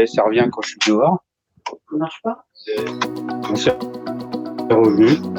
c'est- ça revient quand je suis dehors. Ça marche pas? On s'est revenu.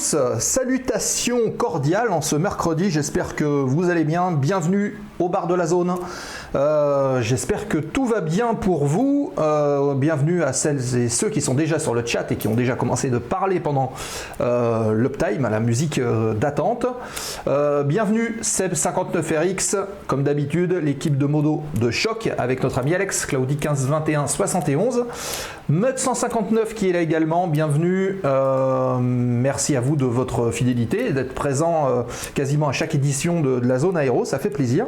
Salutations cordiales en ce mercredi, j'espère que vous allez bien, bienvenue au bar de la zone, Euh, j'espère que tout va bien pour vous, Euh, bienvenue à celles et ceux qui sont déjà sur le chat et qui ont déjà commencé de parler pendant euh, l'uptime, à la musique euh, d'attente. Bienvenue Seb59RX, comme d'habitude, l'équipe de modo de choc avec notre ami Alex, Claudie 1521 71. Mud 159 qui est là également, bienvenue. Merci à vous de votre fidélité et d'être présent quasiment à chaque édition de la zone aéro, ça fait plaisir.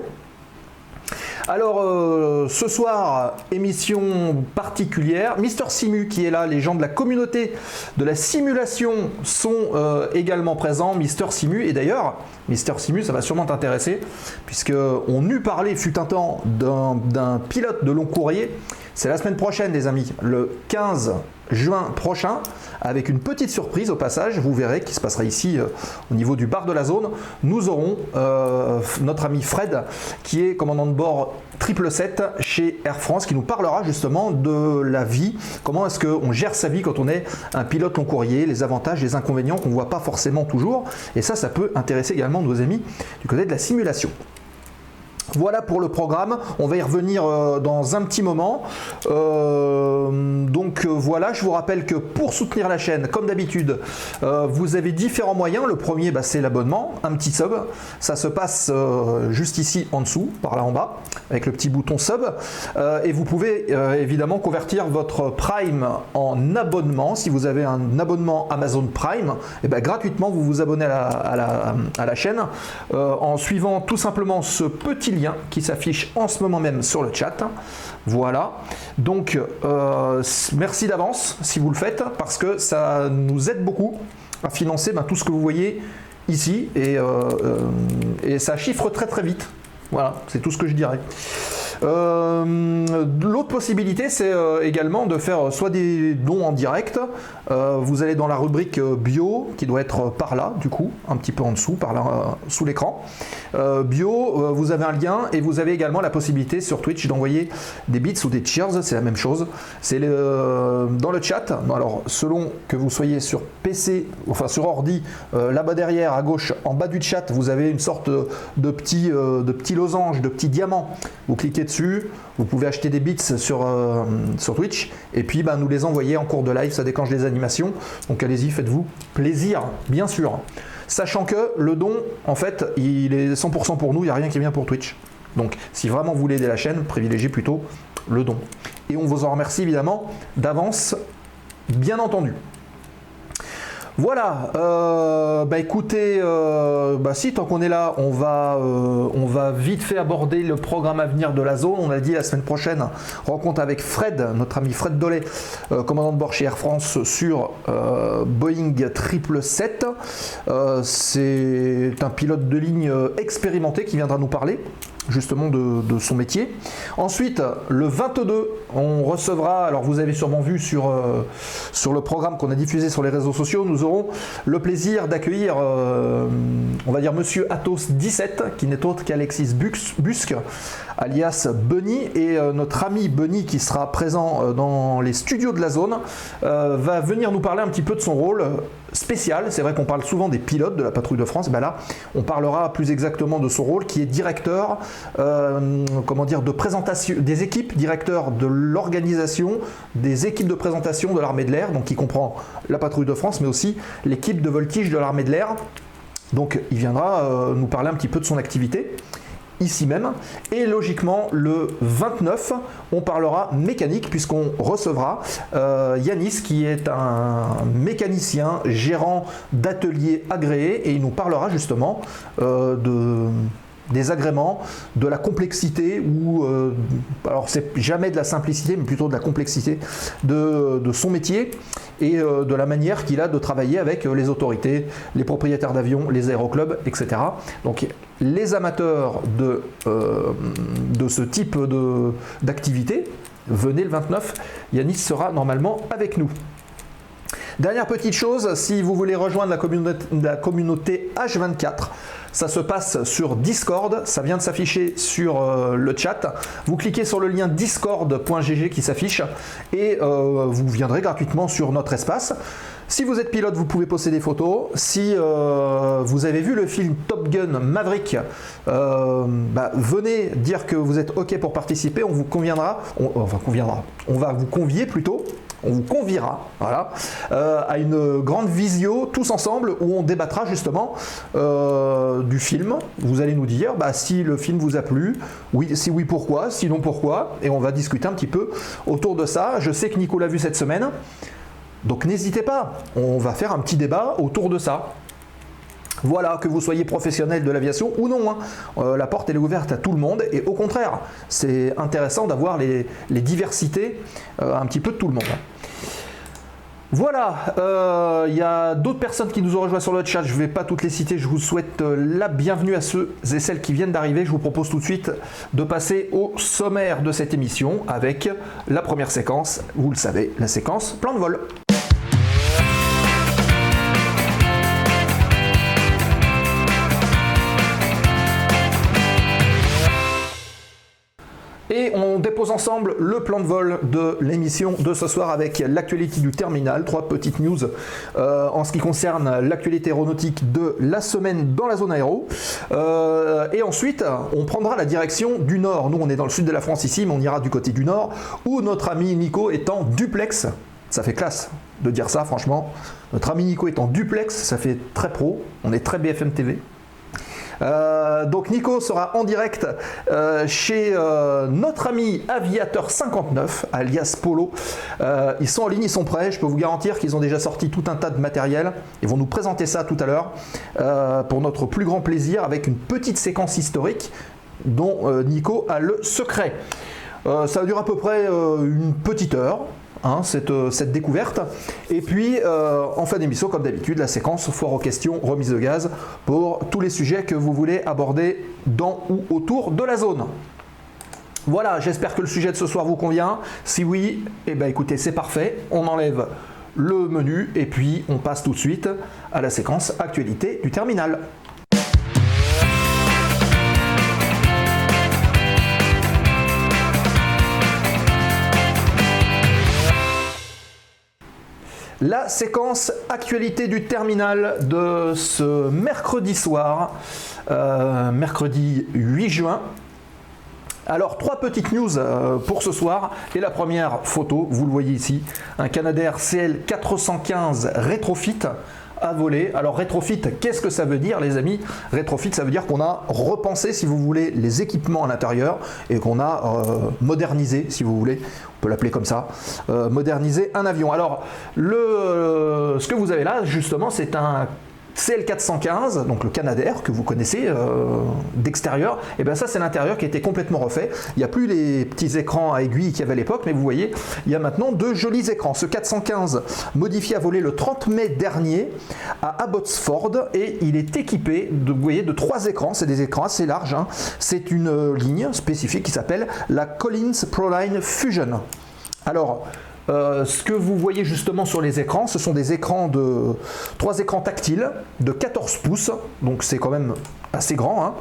Alors euh, ce soir, émission particulière. Mister Simu qui est là, les gens de la communauté de la simulation sont euh, également présents. Mister Simu et d'ailleurs, Mister Simu, ça va sûrement t'intéresser puisque on eut parlé fut un temps d'un pilote de long courrier. C'est la semaine prochaine, les amis, le 15 juin prochain, avec une petite surprise au passage. Vous verrez qui se passera ici euh, au niveau du bar de la zone. Nous aurons euh, notre ami Fred, qui est commandant de bord 777 chez Air France, qui nous parlera justement de la vie, comment est-ce qu'on gère sa vie quand on est un pilote long courrier, les avantages, les inconvénients qu'on ne voit pas forcément toujours. Et ça, ça peut intéresser également nos amis du côté de la simulation. Voilà pour le programme, on va y revenir euh, dans un petit moment. Euh, donc euh, voilà, je vous rappelle que pour soutenir la chaîne, comme d'habitude, vous avez différents moyens. Le premier, bah, c'est l'abonnement, un petit sub. Ça se passe juste ici en dessous, par là en bas, avec le petit bouton sub. Et vous pouvez évidemment convertir votre Prime en abonnement. Si vous avez un abonnement Amazon Prime, et ben, gratuitement, vous vous abonnez à la, chaîne en suivant tout simplement ce petit lien qui s'affiche en ce moment même sur le chat. Voilà. Donc, euh, merci d'avance si vous le faites parce que ça nous aide beaucoup à financer ben, tout ce que vous voyez ici et, euh, euh, et ça chiffre très très vite. Voilà, c'est tout ce que je dirais. Euh, L'autre possibilité, c'est euh, également de faire euh, soit des dons en direct. Vous allez dans la rubrique bio, qui doit être par là, du coup, un petit peu en dessous, par là, sous l'écran. Bio, vous avez un lien et vous avez également la possibilité sur Twitch d'envoyer des bits ou des cheers, c'est la même chose. C'est dans le chat. Alors, selon que vous soyez sur PC, enfin sur ordi, là-bas derrière, à gauche, en bas du chat, vous avez une sorte de petit, de petit losange, de petit diamant. Vous cliquez dessus, vous pouvez acheter des bits sur, euh, Twitch et puis bah, nous les envoyer en cours de live, ça déclenche des animations. Donc allez-y, faites-vous plaisir, bien sûr. Sachant que le don, en fait, il est 100% pour nous, il n'y a rien qui vient pour Twitch. Donc si vraiment vous voulez aider la chaîne, privilégiez plutôt le don. Et on vous en remercie évidemment d'avance, bien entendu. Voilà, euh, bah écoutez, euh, bah si tant qu'on est là, on va, euh, on va vite fait aborder le programme à venir de la zone. On a dit la semaine prochaine, rencontre avec Fred, notre ami Fred Dollet, commandant de bord chez Air France sur Boeing 777. Euh, C'est un pilote de ligne expérimenté qui viendra nous parler justement de, son métier. Ensuite, le 22, on recevra, alors vous avez sûrement vu sur, euh, sur le programme qu'on a diffusé sur les réseaux sociaux, nous aurons le plaisir d'accueillir, euh, on va dire Monsieur Athos 17, qui n'est autre qu'Alexis Busque, alias Bunny, et euh, notre ami Bunny qui sera présent euh, dans les studios de la zone, euh, va venir nous parler un petit peu de son rôle spécial. C'est vrai qu'on parle souvent des pilotes de la patrouille de France. Ben là, on parlera plus exactement de son rôle qui est directeur, comment dire, de présentation des équipes, directeur de l'organisation des équipes de présentation de l'armée de l'air, donc qui comprend la patrouille de France, mais aussi l'équipe de voltige de l'armée de l'air. Donc, il viendra nous parler un petit peu de son activité ici même. Et logiquement, le 29, on parlera mécanique puisqu'on recevra euh, Yanis qui est un mécanicien gérant d'atelier agréé et il nous parlera justement euh, de des agréments, de la complexité ou euh, alors c'est jamais de la simplicité, mais plutôt de la complexité de, son métier et euh, de la manière qu'il a de travailler avec les autorités, les propriétaires d'avions, les aéroclubs, etc. Donc les amateurs de, euh, ce type d'activité, venez le 29, Yanis sera normalement avec nous. Dernière petite chose, si vous voulez rejoindre la communauté H24, ça se passe sur Discord, ça vient de s'afficher sur euh, le chat. Vous cliquez sur le lien discord.gg qui s'affiche et euh, vous viendrez gratuitement sur notre espace. Si vous êtes pilote, vous pouvez poster des photos. Si euh, vous avez vu le film Top Gun Maverick, bah, venez dire que vous êtes OK pour participer. On vous conviendra, on, enfin conviendra, on va vous convier plutôt on vous conviera voilà, euh, à une grande visio tous ensemble où on débattra justement euh, du film. Vous allez nous dire bah, si le film vous a plu, oui, si oui pourquoi, sinon pourquoi, et on va discuter un petit peu autour de ça. Je sais que Nico l'a vu cette semaine, donc n'hésitez pas, on va faire un petit débat autour de ça. Voilà, que vous soyez professionnel de l'aviation ou non, hein. Euh, la porte elle est ouverte à tout le monde et au contraire, c'est intéressant d'avoir les, diversités un petit peu de tout le monde. Voilà, euh, il y a d'autres personnes qui nous ont rejoints sur le chat, je ne vais pas toutes les citer, je vous souhaite euh, la bienvenue à ceux et celles qui viennent d'arriver. Je vous propose tout de suite de passer au sommaire de cette émission avec la première séquence, vous le savez, la séquence plan de vol. Et on dépose ensemble le plan de vol de l'émission de ce soir avec l'actualité du terminal. Trois petites news euh, en ce qui concerne l'actualité aéronautique de la semaine dans la zone aéro. Euh, et ensuite, on prendra la direction du nord. Nous, on est dans le sud de la France ici, mais on ira du côté du nord où notre ami Nico est en duplex. Ça fait classe de dire ça, franchement. Notre ami Nico est en duplex, ça fait très pro. On est très BFM TV. Euh, donc Nico sera en direct euh, chez euh, notre ami Aviateur 59, alias Polo. Ils sont en ligne, ils sont prêts. Je peux vous garantir qu'ils ont déjà sorti tout un tas de matériel. Ils vont nous présenter ça tout à l'heure pour notre plus grand plaisir avec une petite séquence historique dont Nico a le secret. Ça dure à peu près une petite heure. Hein, cette, euh, cette découverte. Et puis, euh, en fin d'émission, comme d'habitude, la séquence foire aux questions, remise de gaz, pour tous les sujets que vous voulez aborder dans ou autour de la zone. Voilà, j'espère que le sujet de ce soir vous convient. Si oui, eh ben écoutez, c'est parfait. On enlève le menu et puis on passe tout de suite à la séquence actualité du terminal. La séquence actualité du terminal de ce mercredi soir, euh, mercredi 8 juin. Alors, trois petites news euh, pour ce soir. Et la première photo, vous le voyez ici, un Canadair CL415 Retrofit voler. Alors rétrofit, qu'est-ce que ça veut dire les amis? Rétrofit, ça veut dire qu'on a repensé, si vous voulez, les équipements à l'intérieur et qu'on a euh, modernisé, si vous voulez, on peut l'appeler comme ça, euh, modernisé un avion. Alors le, euh, ce que vous avez là, justement, c'est un CL415, donc le Canadair que vous connaissez euh, d'extérieur, et bien ça c'est l'intérieur qui a été complètement refait. Il n'y a plus les petits écrans à aiguilles qu'il y avait à l'époque, mais vous voyez, il y a maintenant deux jolis écrans. Ce 415 modifié a volé le 30 mai dernier à Abbotsford et il est équipé de, vous de trois écrans. C'est des écrans assez larges. hein. C'est une euh, ligne spécifique qui s'appelle la Collins Proline Fusion. Alors, euh, ce que vous voyez justement sur les écrans, ce sont des écrans de trois écrans tactiles de 14 pouces, donc c'est quand même assez grand. hein.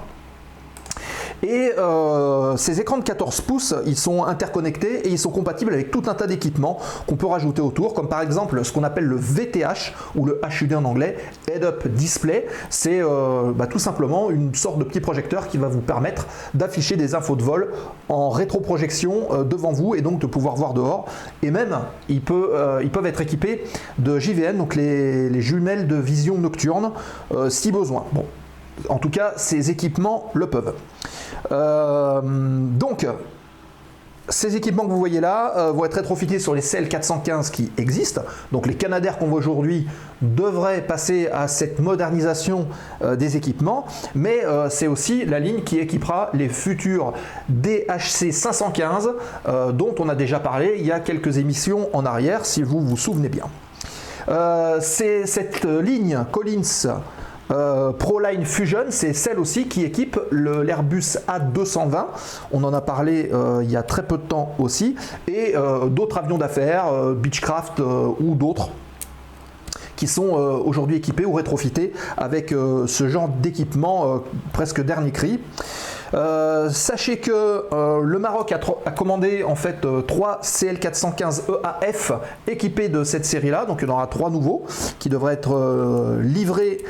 Et euh, ces écrans de 14 pouces, ils sont interconnectés et ils sont compatibles avec tout un tas d'équipements qu'on peut rajouter autour, comme par exemple ce qu'on appelle le VTH ou le HUD en anglais, Head Up Display. C'est euh, bah, tout simplement une sorte de petit projecteur qui va vous permettre d'afficher des infos de vol en rétroprojection euh, devant vous et donc de pouvoir voir dehors. Et même, ils, peuvent être équipés de JVN, donc les, les jumelles de vision nocturne, si besoin. En tout cas, ces équipements le peuvent. Euh, donc, ces équipements que vous voyez là euh, vont être rétrofités sur les CL 415 qui existent. Donc les Canadair qu'on voit aujourd'hui devraient passer à cette modernisation euh, des équipements, mais c'est aussi la ligne qui équipera les futurs DHC 515 dont on a déjà parlé il y a quelques émissions en arrière, si vous vous souvenez bien. c'est cette ligne Collins euh, Proline Fusion, c'est celle aussi qui équipe l'Airbus A220. On en a parlé euh, il y a très peu de temps aussi. Et euh, d'autres avions d'affaires, Beechcraft ou d'autres qui sont aujourd'hui équipés ou rétrofités avec ce genre d'équipement presque dernier cri. Euh, sachez que euh, le Maroc a, commandé en fait 3 CL415 EAF équipés de cette série-là, donc il y en aura trois nouveaux qui devraient être euh, livrés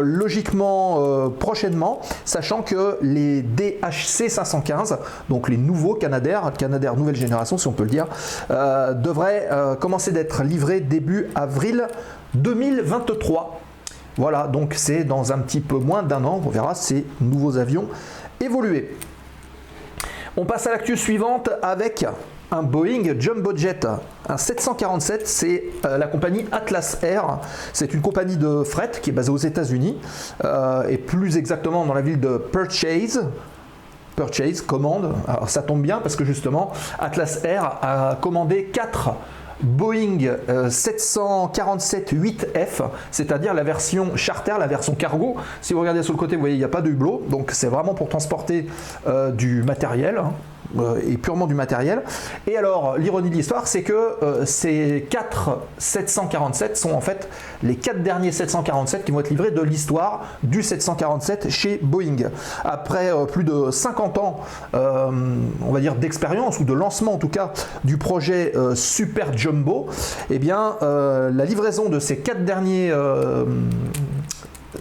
logiquement prochainement, sachant que les DHC 515, donc les nouveaux Canadair, Canadair nouvelle génération si on peut le dire, devraient commencer d'être livrés début avril 2023. Voilà, donc c'est dans un petit peu moins d'un an, on verra ces nouveaux avions évoluer. On passe à l'actu suivante avec un Boeing Jumbo Jet, un 747, c'est euh, la compagnie Atlas Air. C'est une compagnie de fret qui est basée aux États-Unis euh, et plus exactement dans la ville de Purchase. Purchase, commande. Alors ça tombe bien parce que justement, Atlas Air a commandé 4 Boeing 747-8F, euh, c'est-à-dire la version charter, la version cargo. Si vous regardez sur le côté, vous voyez, il n'y a pas de hublot, donc c'est vraiment pour transporter euh, du matériel. Euh, et purement du matériel. Et alors, l'ironie de l'histoire, c'est que euh, ces 4 747 sont en fait les 4 derniers 747 qui vont être livrés de l'histoire du 747 chez Boeing. Après euh, plus de 50 ans, on va dire, d'expérience, ou de lancement en tout cas, du projet Super Jumbo, eh bien, la livraison de ces 4 derniers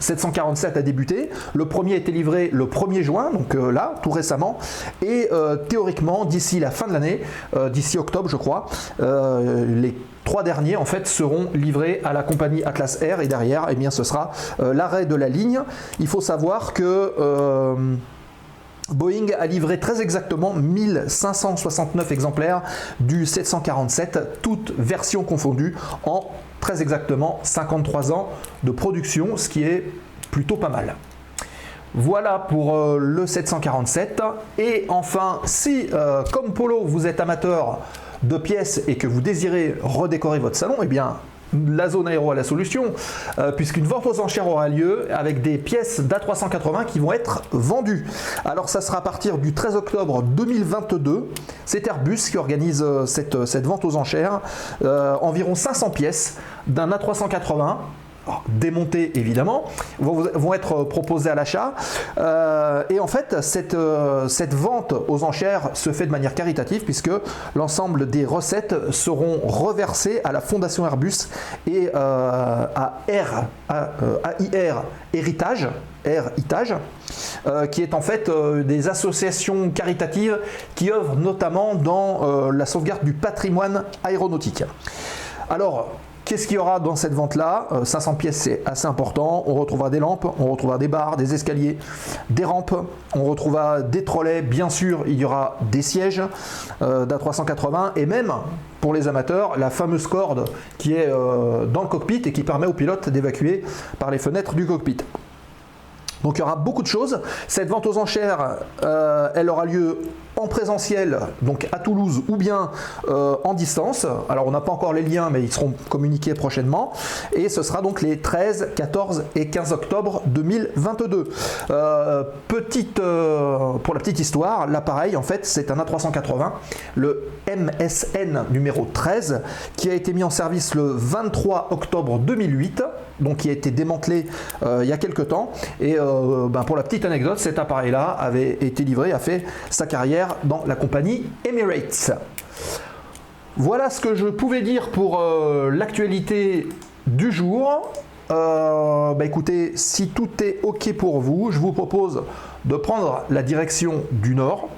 747 a débuté. Le premier a été livré le 1er juin, donc euh, là, tout récemment. Et euh, théoriquement, d'ici la fin de l'année, euh, d'ici octobre, je crois, les trois derniers en fait seront livrés à la compagnie Atlas Air et derrière, eh bien, ce sera l'arrêt de la ligne. Il faut savoir que Boeing a livré très exactement 1569 exemplaires du 747, toutes versions confondues, en très exactement 53 ans de production, ce qui est plutôt pas mal. Voilà pour euh, le 747. Et enfin, si euh, comme Polo vous êtes amateur de pièces et que vous désirez redécorer votre salon, eh bien la zone aéro a la solution, euh, puisqu'une vente aux enchères aura lieu avec des pièces d'A380 qui vont être vendues. Alors ça sera à partir du 13 octobre 2022. C'est Airbus qui organise euh, cette, cette, vente aux enchères. Euh, environ 500 pièces d'un A380 démontés évidemment, vont, être proposés à l'achat. Euh, et en fait, cette, euh, cette vente aux enchères se fait de manière caritative puisque l'ensemble des recettes seront reversées à la Fondation Airbus et euh, à, AIR Héritage, qui est en fait des associations caritatives qui œuvrent notamment dans la sauvegarde du patrimoine aéronautique. Alors, Qu'est-ce qu'il y aura dans cette vente-là 500 euh, pièces, c'est assez important. On retrouvera des lampes, on retrouvera des barres, des escaliers, des rampes, on retrouvera des trolleys. Bien sûr, il y aura des sièges euh, d'A380 et même, pour les amateurs, la fameuse corde qui est euh, dans le cockpit et qui permet au pilote d'évacuer par les fenêtres du cockpit. Donc il y aura beaucoup de choses. Cette vente aux enchères, elle aura lieu en présentiel, donc à Toulouse, ou bien euh, en distance. Alors on n'a pas encore les liens, mais ils seront communiqués prochainement. Et ce sera donc les 13, 14 et 15 octobre 2022. Euh, petite, euh, pour la petite histoire, l'appareil, en fait, c'est un A380, le MSN numéro 13, qui a été mis en service le 23 octobre 2008, donc qui a été démantelé il y a quelques temps. Et ben, pour la petite anecdote, cet appareil-là avait été livré, a fait sa carrière dans la compagnie Emirates. Voilà ce que je pouvais dire pour euh, l'actualité du jour. Euh, bah écoutez, si tout est OK pour vous, je vous propose de prendre la direction du nord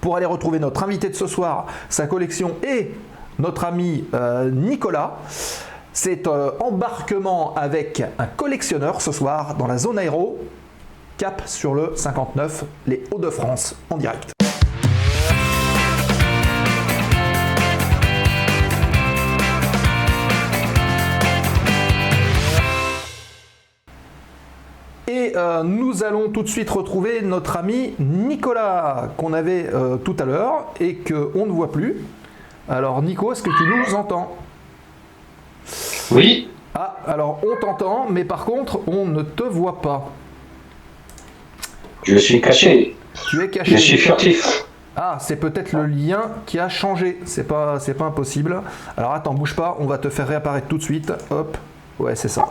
pour aller retrouver notre invité de ce soir, sa collection et notre ami euh, Nicolas. C'est euh, embarquement avec un collectionneur ce soir dans la zone aéro, cap sur le 59, les Hauts-de-France en direct. Et euh, nous allons tout de suite retrouver notre ami Nicolas qu'on avait euh, tout à l'heure et qu'on ne voit plus. Alors Nico, est-ce que tu nous entends? Oui, Ah, alors on t'entend, mais par contre on ne te voit pas. je suis caché. Tu es caché. Je suis furtif. Ah, c'est peut-être le lien qui a changé. C'est pas, c'est pas impossible. Alors attends, bouge pas. On va te faire réapparaître tout de suite. Hop. Ouais, c'est ça.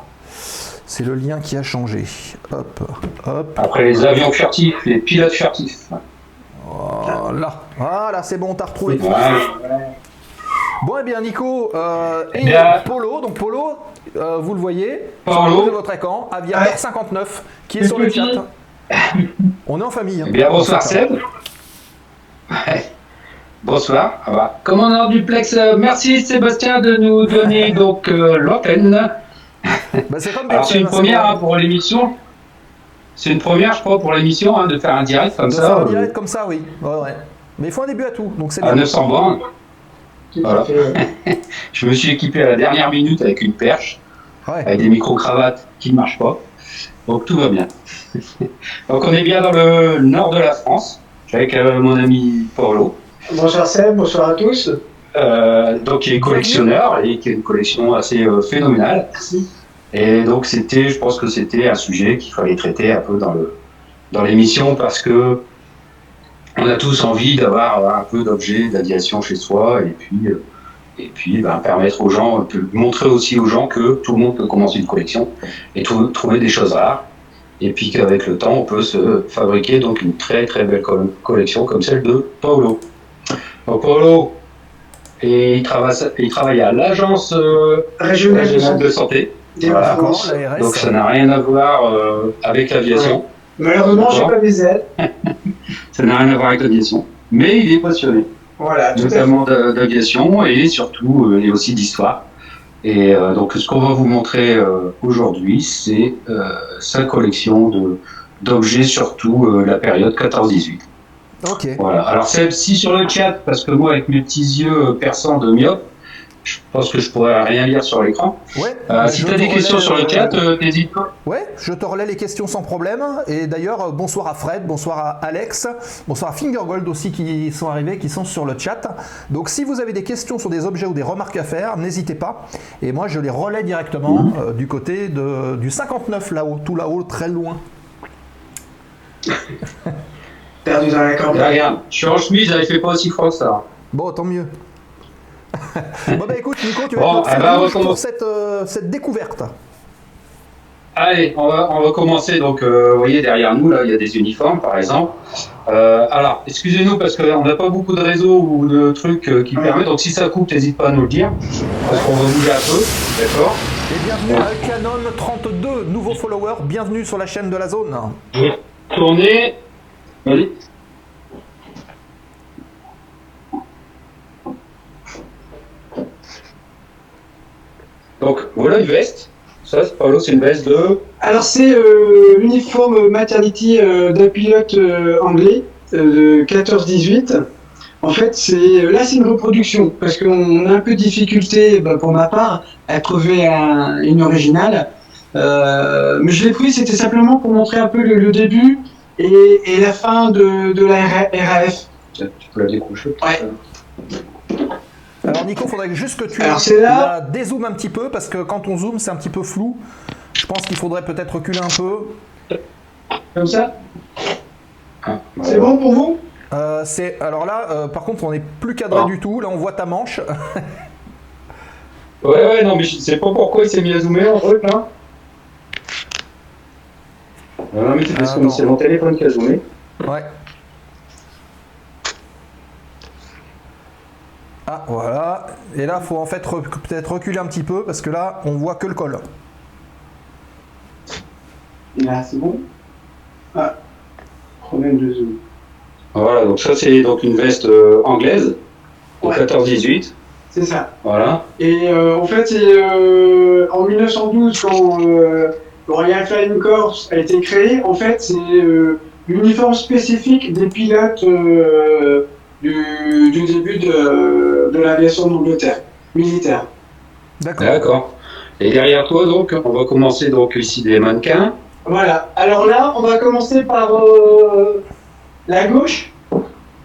C'est le lien qui a changé. Hop, hop. Après les avions furtifs, les pilotes furtifs. Voilà. Voilà, c'est bon, t'as retrouvé. Bon, eh bien, Nico euh, et Bien. Polo. Donc, Polo, euh, vous le voyez Polo. de votre écran, Aviateur 59 qui est sur le chat. On est en famille. hein. Eh bien, bonsoir On. Seb. Ouais. Bonsoir. Ah bah. Commandant duplex, euh, merci Sébastien de nous donner donc euh, l'antenne. Bah, c'est comme Alors c'est Bertrand, une c'est première hein, pour l'émission. C'est une première, je crois, pour l'émission, hein, de faire un direct comme De ça. faire un euh, direct comme ça, oui. Ouais, ouais. Mais il faut un début à tout, donc c'est à bien. 900 bornes. Voilà. je me suis équipé à la dernière minute avec une perche, Ouais. avec des micro-cravates qui ne marchent pas. Donc tout va bien. Donc on est bien dans le nord de la France, avec euh, mon ami Paolo, Bonsoir Seb, bonsoir à tous. euh, donc qui est collectionneur et qui a une collection assez euh, phénoménale. Merci. Et donc c'était, je pense que c'était un sujet qu'il fallait traiter un peu dans le dans l'émission parce que on a tous envie d'avoir un peu d'objets d'aviation chez soi et puis euh, et puis ben, permettre aux gens, montrer aussi aux gens que tout le monde peut commencer une collection et trou- trouver des choses rares. Et puis qu'avec le temps, on peut se fabriquer donc une très très belle col- collection comme celle de Paolo. Donc Paolo, et il travaille, il travaille à l'agence euh, régionale de santé des Voilà. France. Donc ça n'a rien à voir euh, avec l'aviation. Malheureusement, j'ai pas mes ailes. Ça n'a rien à voir avec l'aviation. Mais il est passionné, Voilà, tout à fait. notamment d'a- d'aviation et surtout euh, et aussi d'histoire. Et euh, donc ce qu'on va vous montrer euh, aujourd'hui, c'est euh, sa collection de d'objets, surtout euh, la période 14-18. Ok. Voilà. Alors Seb, si sur le chat, parce que moi avec mes petits yeux perçants de myope, je pense que je pourrais rien lire sur l'écran. Ouais. Euh, si tu as te des questions relais, sur le euh, chat, euh, n'hésite pas. Ouais, je te relais les questions sans problème. Et d'ailleurs, euh, bonsoir à Fred, bonsoir à Alex, bonsoir à Fingergold aussi qui sont arrivés, qui sont sur le chat. Donc si vous avez des questions sur des objets ou des remarques à faire, n'hésitez pas. Et moi, je les relais directement euh, du côté de, du 59 là-haut, tout là-haut, très loin. Perdu dans la campagne. regarde, je suis en chemise, il fait pas aussi froid que ça. Bon, tant mieux. bon bah écoute Nico, tu vas Bon, être notre eh ben, pour cette, euh, cette découverte. Allez, on va, on va commencer. Donc, euh, vous voyez, derrière nous, là, il y a des uniformes, par exemple. Euh, alors, excusez-nous parce qu'on n'a pas beaucoup de réseaux ou de trucs euh, qui permettent. Donc, si ça coupe, n'hésite pas à nous le dire. Parce qu'on va bouger un peu. D'accord Et bienvenue à Canon 32, nouveau follower, bienvenue sur la chaîne de la zone. Tournez. Allez. Donc, voilà une veste. Ça, Paolo, c'est une veste de. Alors, c'est euh, l'uniforme maternity euh, d'un pilote euh, anglais de 14-18. En fait, c'est là, c'est une reproduction parce qu'on a un peu de difficulté, bah, pour ma part, à trouver un- une originale. Mais je l'ai pris, c'était simplement pour montrer un peu le, le début et, et la fin de, de la RA- RAF. Tu peux la décrocher. Ouais. Alors Nico, faudrait juste que tu Alors, c'est là. la dézoomes un petit peu parce que quand on zoome, c'est un petit peu flou. Je pense qu'il faudrait peut-être reculer un peu. Comme ça Ah, C'est voilà. bon pour vous? Euh, c'est alors là, euh, par contre, on n'est plus cadré Ah. du tout. Là, on voit ta manche. Ouais, ouais, non, mais je sais pas pourquoi il s'est mis à zoomer en truc là. Non, mais c'est parce que non. c'est mon téléphone qui a zoomé. ouais. Ah voilà. Et là, faut en fait re- peut-être reculer un petit peu parce que là, on voit que le col. Là, c'est bon? Ah, problème de zoom. Voilà, donc ça c'est donc une veste euh, anglaise, au Ouais. 14-18. C'est ça. Voilà. Et euh, en fait, c'est euh, en 1912, quand euh, le Royal Flying Corps a été créé, en fait, c'est euh, l'uniforme spécifique des pilotes euh, du, du début de, de l'aviation d'Angleterre, militaire. D'accord. D'accord. Et derrière toi, donc, on va commencer donc ici des mannequins. Voilà. Alors là, on va commencer par euh, la gauche.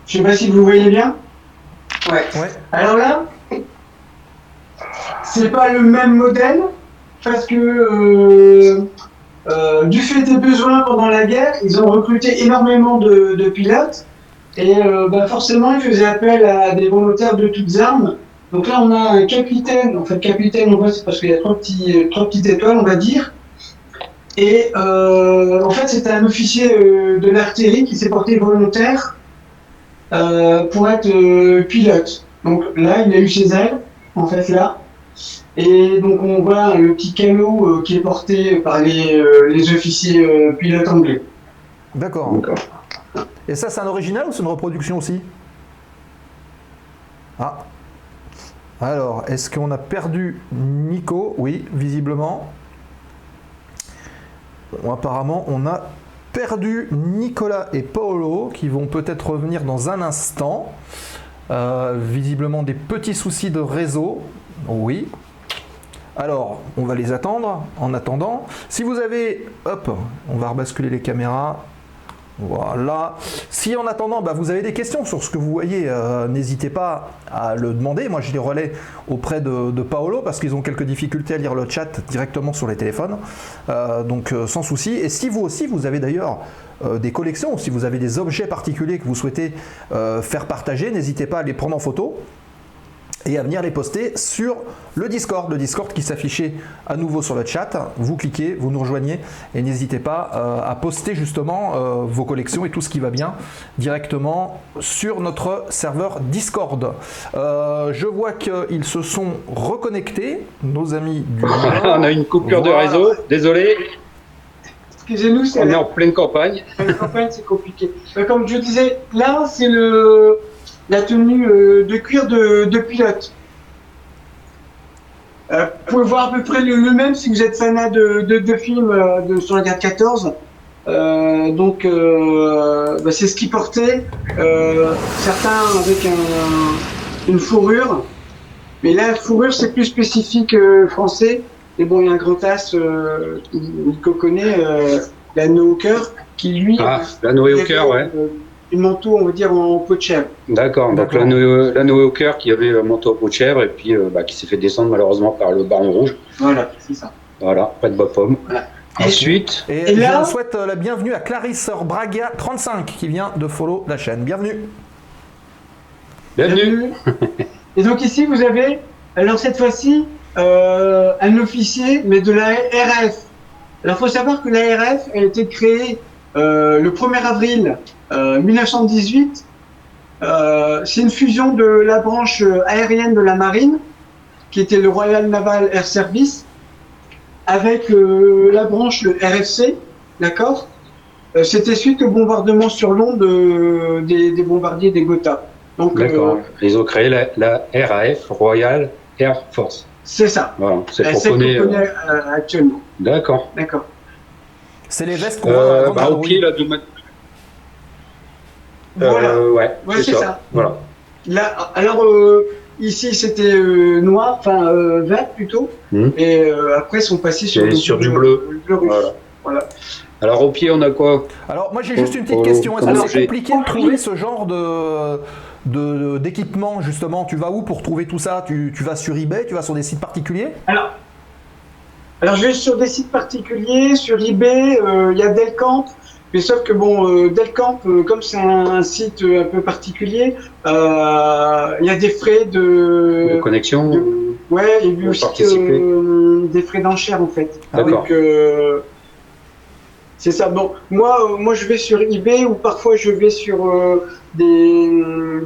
Je sais pas si vous voyez bien. Ouais. Ouais. Alors là, c'est pas le même modèle parce que euh, euh, du fait des besoins pendant la guerre, ils ont recruté énormément de, de pilotes et euh, bah forcément ils faisaient appel à des volontaires de toutes armes. Donc là, on a un capitaine. En fait, capitaine, on voit c'est parce qu'il y a trois petits, trois petites étoiles, on va dire. Et euh, en fait, c'était un officier euh, de l'artillerie qui s'est porté volontaire euh, pour être euh, pilote. Donc là, il a eu ses ailes, en fait là. Et donc on voit le petit canot euh, qui est porté par les, euh, les officiers euh, pilotes anglais. D'accord. D'accord. Et ça, c'est un original ou c'est une reproduction aussi Ah. Alors, est-ce qu'on a perdu Nico Oui, visiblement. Apparemment, on a perdu Nicolas et Paolo qui vont peut-être revenir dans un instant. Euh, visiblement des petits soucis de réseau. Oui. Alors, on va les attendre. En attendant, si vous avez, hop, on va rebasculer les caméras. Voilà. Si en attendant, bah, vous avez des questions sur ce que vous voyez, euh, n'hésitez pas à le demander. Moi, je les relais auprès de, Paolo parce qu'ils ont quelques difficultés à lire le chat directement sur les téléphones. Euh, donc, euh, sans souci. Et si vous aussi, vous avez d'ailleurs des collections, si vous avez des objets particuliers que vous souhaitez faire partager, n'hésitez pas à les prendre en photo et à venir les poster sur le Discord, le Discord qui s'affichait à nouveau sur le chat. Vous cliquez, vous nous rejoignez et n'hésitez pas euh, à poster justement euh, vos collections et tout ce qui va bien directement sur notre serveur Discord. Euh, je vois qu'ils se sont reconnectés, nos amis du on a une coupure de réseau, désolé, Excusez-nous, c'est on est en pleine campagne. la campagne, c'est compliqué. Euh, Comme je disais, là, c'est le la tenue euh, de cuir de, de pilote. Euh, vous pouvez voir à peu près le, le même si vous êtes fanat de, de, de films euh, de, sur la guerre de 14. Euh, donc, bah, c'est ce qu'ils portaient. Certains avec un, une fourrure. Mais là, la fourrure, c'est plus spécifique français. Et bon, il y a un grand as, Nico connaît, euh, la No Hawker, qui lui. Ah, la Noé au cœur, ouais. Une manteau, on va dire, en peau de chèvre. D'accord, donc D'accord. la Noé, la Noé au cœur qui avait le manteau à peau de chèvre et puis euh, bah, qui s'est fait descendre malheureusement par le baron rouge. Voilà, c'est ça. Voilà, pas de bas pomme. Voilà. Ensuite, Et, Et là- je souhaite euh, la bienvenue à Clarisse Braga 35 qui vient de follow la chaîne. Bienvenue. bienvenue. Et donc ici, vous avez, alors cette fois-ci, euh, un officier, mais de la RF. Alors, il faut savoir que la RF a été créée euh, le 1er avril euh, 1918. Euh, C'est une fusion de la branche euh, aérienne de la marine, qui était le Royal Naval Air Service, avec euh, la branche RFC, d'accord? Euh, C'était suite au bombardement sur Londres euh, des, des bombardiers des Gotha. Donc, euh, D'accord. Ils ont créé la, la RAF, Royal Air Force. c'est ça. Voilà, c'est Euh, qu'on connaît euh, actuellement. D'accord. D'accord. C'est les vestes qu'on voit Euh, dans la bah, au pied, là, de ma- Voilà. Euh, ouais, Ouais, c'est ça. ça. Voilà. Là, alors euh, ici c'était euh, noir, enfin euh, vert plutôt, Mhm. et euh, après ils sont passés sur, du bleu. le bleu russe. Voilà. Voilà. Alors au pied, on a quoi? Alors moi j'ai juste une petite Oh, question. Est-ce que c'est compliqué de trouver ce genre de d'équipement justement? Tu vas où pour trouver tout ça? Tu, tu vas sur eBay? Tu vas sur des sites particuliers? Alors, alors je vais sur des sites particuliers, sur eBay, euh, il y a Delcamp, mais sauf que bon, euh, Delcamp, euh, comme c'est un, un site euh, un peu particulier, euh, il y a des frais de, De connexion de- Ouais, et puis Pour aussi participer. euh, des frais d'enchères en fait. D'accord. Donc, euh, c'est ça. Bon, moi, euh, moi je vais sur eBay ou parfois je vais sur euh, des,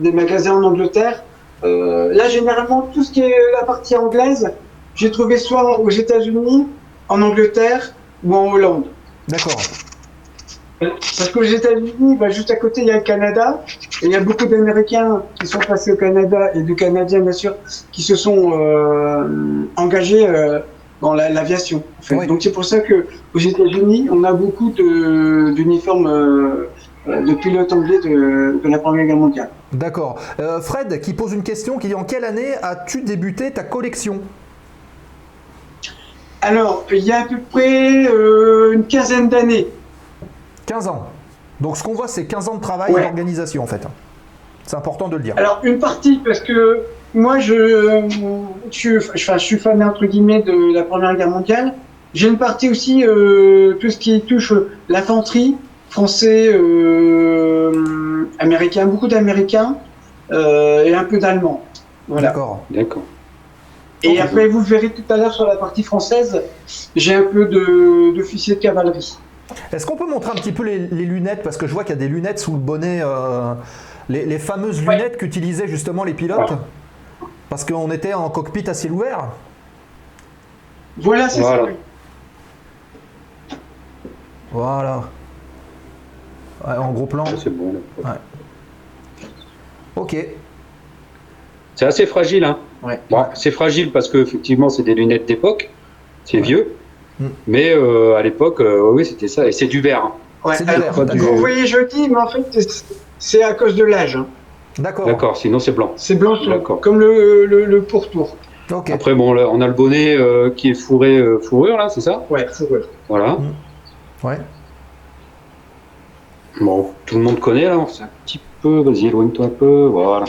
des magasins en Angleterre. Euh, là, généralement, tout ce qui est la partie anglaise, j'ai trouvé soit aux États-Unis, en Angleterre ou en Hollande. D'accord. Parce qu'aux États-Unis, bah, juste à côté, il y a le Canada. Et il y a beaucoup d'Américains qui sont passés au Canada et de Canadiens, bien sûr, qui se sont euh, engagés euh, dans la- l'aviation. en fait. Oui. Donc c'est pour ça que aux États-Unis, on a beaucoup d'uniformes euh, euh, de pilotes anglais de, de la Première Guerre mondiale. D'accord. Fred qui pose une question qui dit en quelle année as-tu débuté ta collection? Alors, il y a à peu près une quinzaine d'années. 15 ans. Donc ce qu'on voit, c'est 15 ans de travail Ouais. et d'organisation en fait. C'est important de le dire. Alors, une partie, parce que moi, je, je, je suis fan, entre guillemets, de la Première Guerre mondiale. J'ai une partie aussi, euh, tout ce qui touche l'infanterie, français, euh, américain, beaucoup d'américains, euh, et un peu d'allemands. Voilà. D'accord. D'accord. Et après, vous le verrez tout à l'heure sur la partie française, j'ai un peu de- d'officiers de cavalerie. Est-ce qu'on peut montrer un petit peu les, les lunettes? Parce que je vois qu'il y a des lunettes sous le bonnet, euh, les, les fameuses Ouais. lunettes qu'utilisaient justement les pilotes. Parce qu'on était en cockpit à ciel ouvert. Voilà, c'est Voilà. ça. Voilà. Ouais, en gros plan. C'est bon. Ok. C'est assez fragile, hein. Ouais. Bon, c'est fragile parce que effectivement, c'est des lunettes d'époque. C'est vieux. Mm. Mais euh, à l'époque, euh, oui, c'était ça. Et c'est du verre. hein. Ouais, du. Vous voyez, je dis, mais en fait, c'est- à cause de l'âge. hein. D'accord. D'accord. Sinon, c'est blanc. C'est blanc, comme le, le, le pourtour. Ok. Après, bon, là, on a le bonnet euh, qui est fourré euh, fourrure, là, c'est ça Ouais, fourrure. Voilà. Ouais. Bon, tout le monde connaît, là. C'est un petit peu. Vas-y, éloigne-toi un peu. Voilà.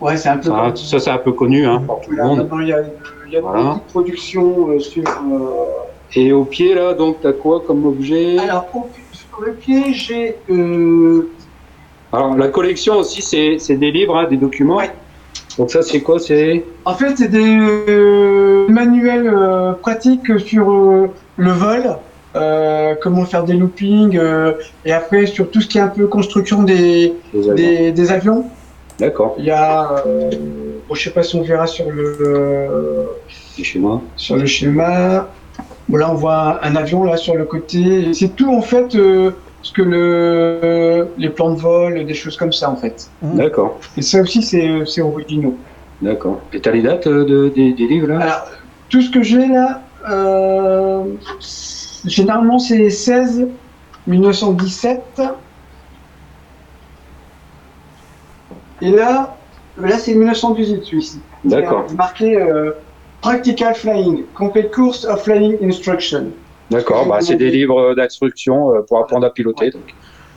Ouais, c'est un peu. Ça, c'est un peu connu, hein, par tout le monde. maintenant, il y a, il y a Voilà. beaucoup de production euh, sur. Et au pied, là, donc, t'as quoi comme objet? Alors, au- sur le pied, j'ai. euh, Alors, la collection aussi, c'est c'est des livres, hein, des documents. Ouais. Donc, ça, c'est quoi? C'est. En fait, c'est des euh, manuels euh, pratiques sur le vol, comment faire des loopings, et après sur tout ce qui est un peu construction des, des avions. des, des avions. D'accord, Il y a, bon, je sais pas si on verra sur le euh, des schémas. sur le schéma. Bon, là, on voit un, avion là sur le côté. C'est tout en fait euh, ce que le les plans de vol, des choses comme ça en fait. Mm. D'accord, Et ça aussi, c'est originaux. d'accord. Et t'as les dates euh, de, des, des livres, là? Alors, tout ce que j'ai là, euh, généralement c'est 16 1917. Et là, là c'est 1918 celui-ci. D'accord, marqué euh, Practical Flying, Complete Course of Flying Instruction. d'accord. Bah, c'est des livres d'instruction euh, pour apprendre à piloter. Donc.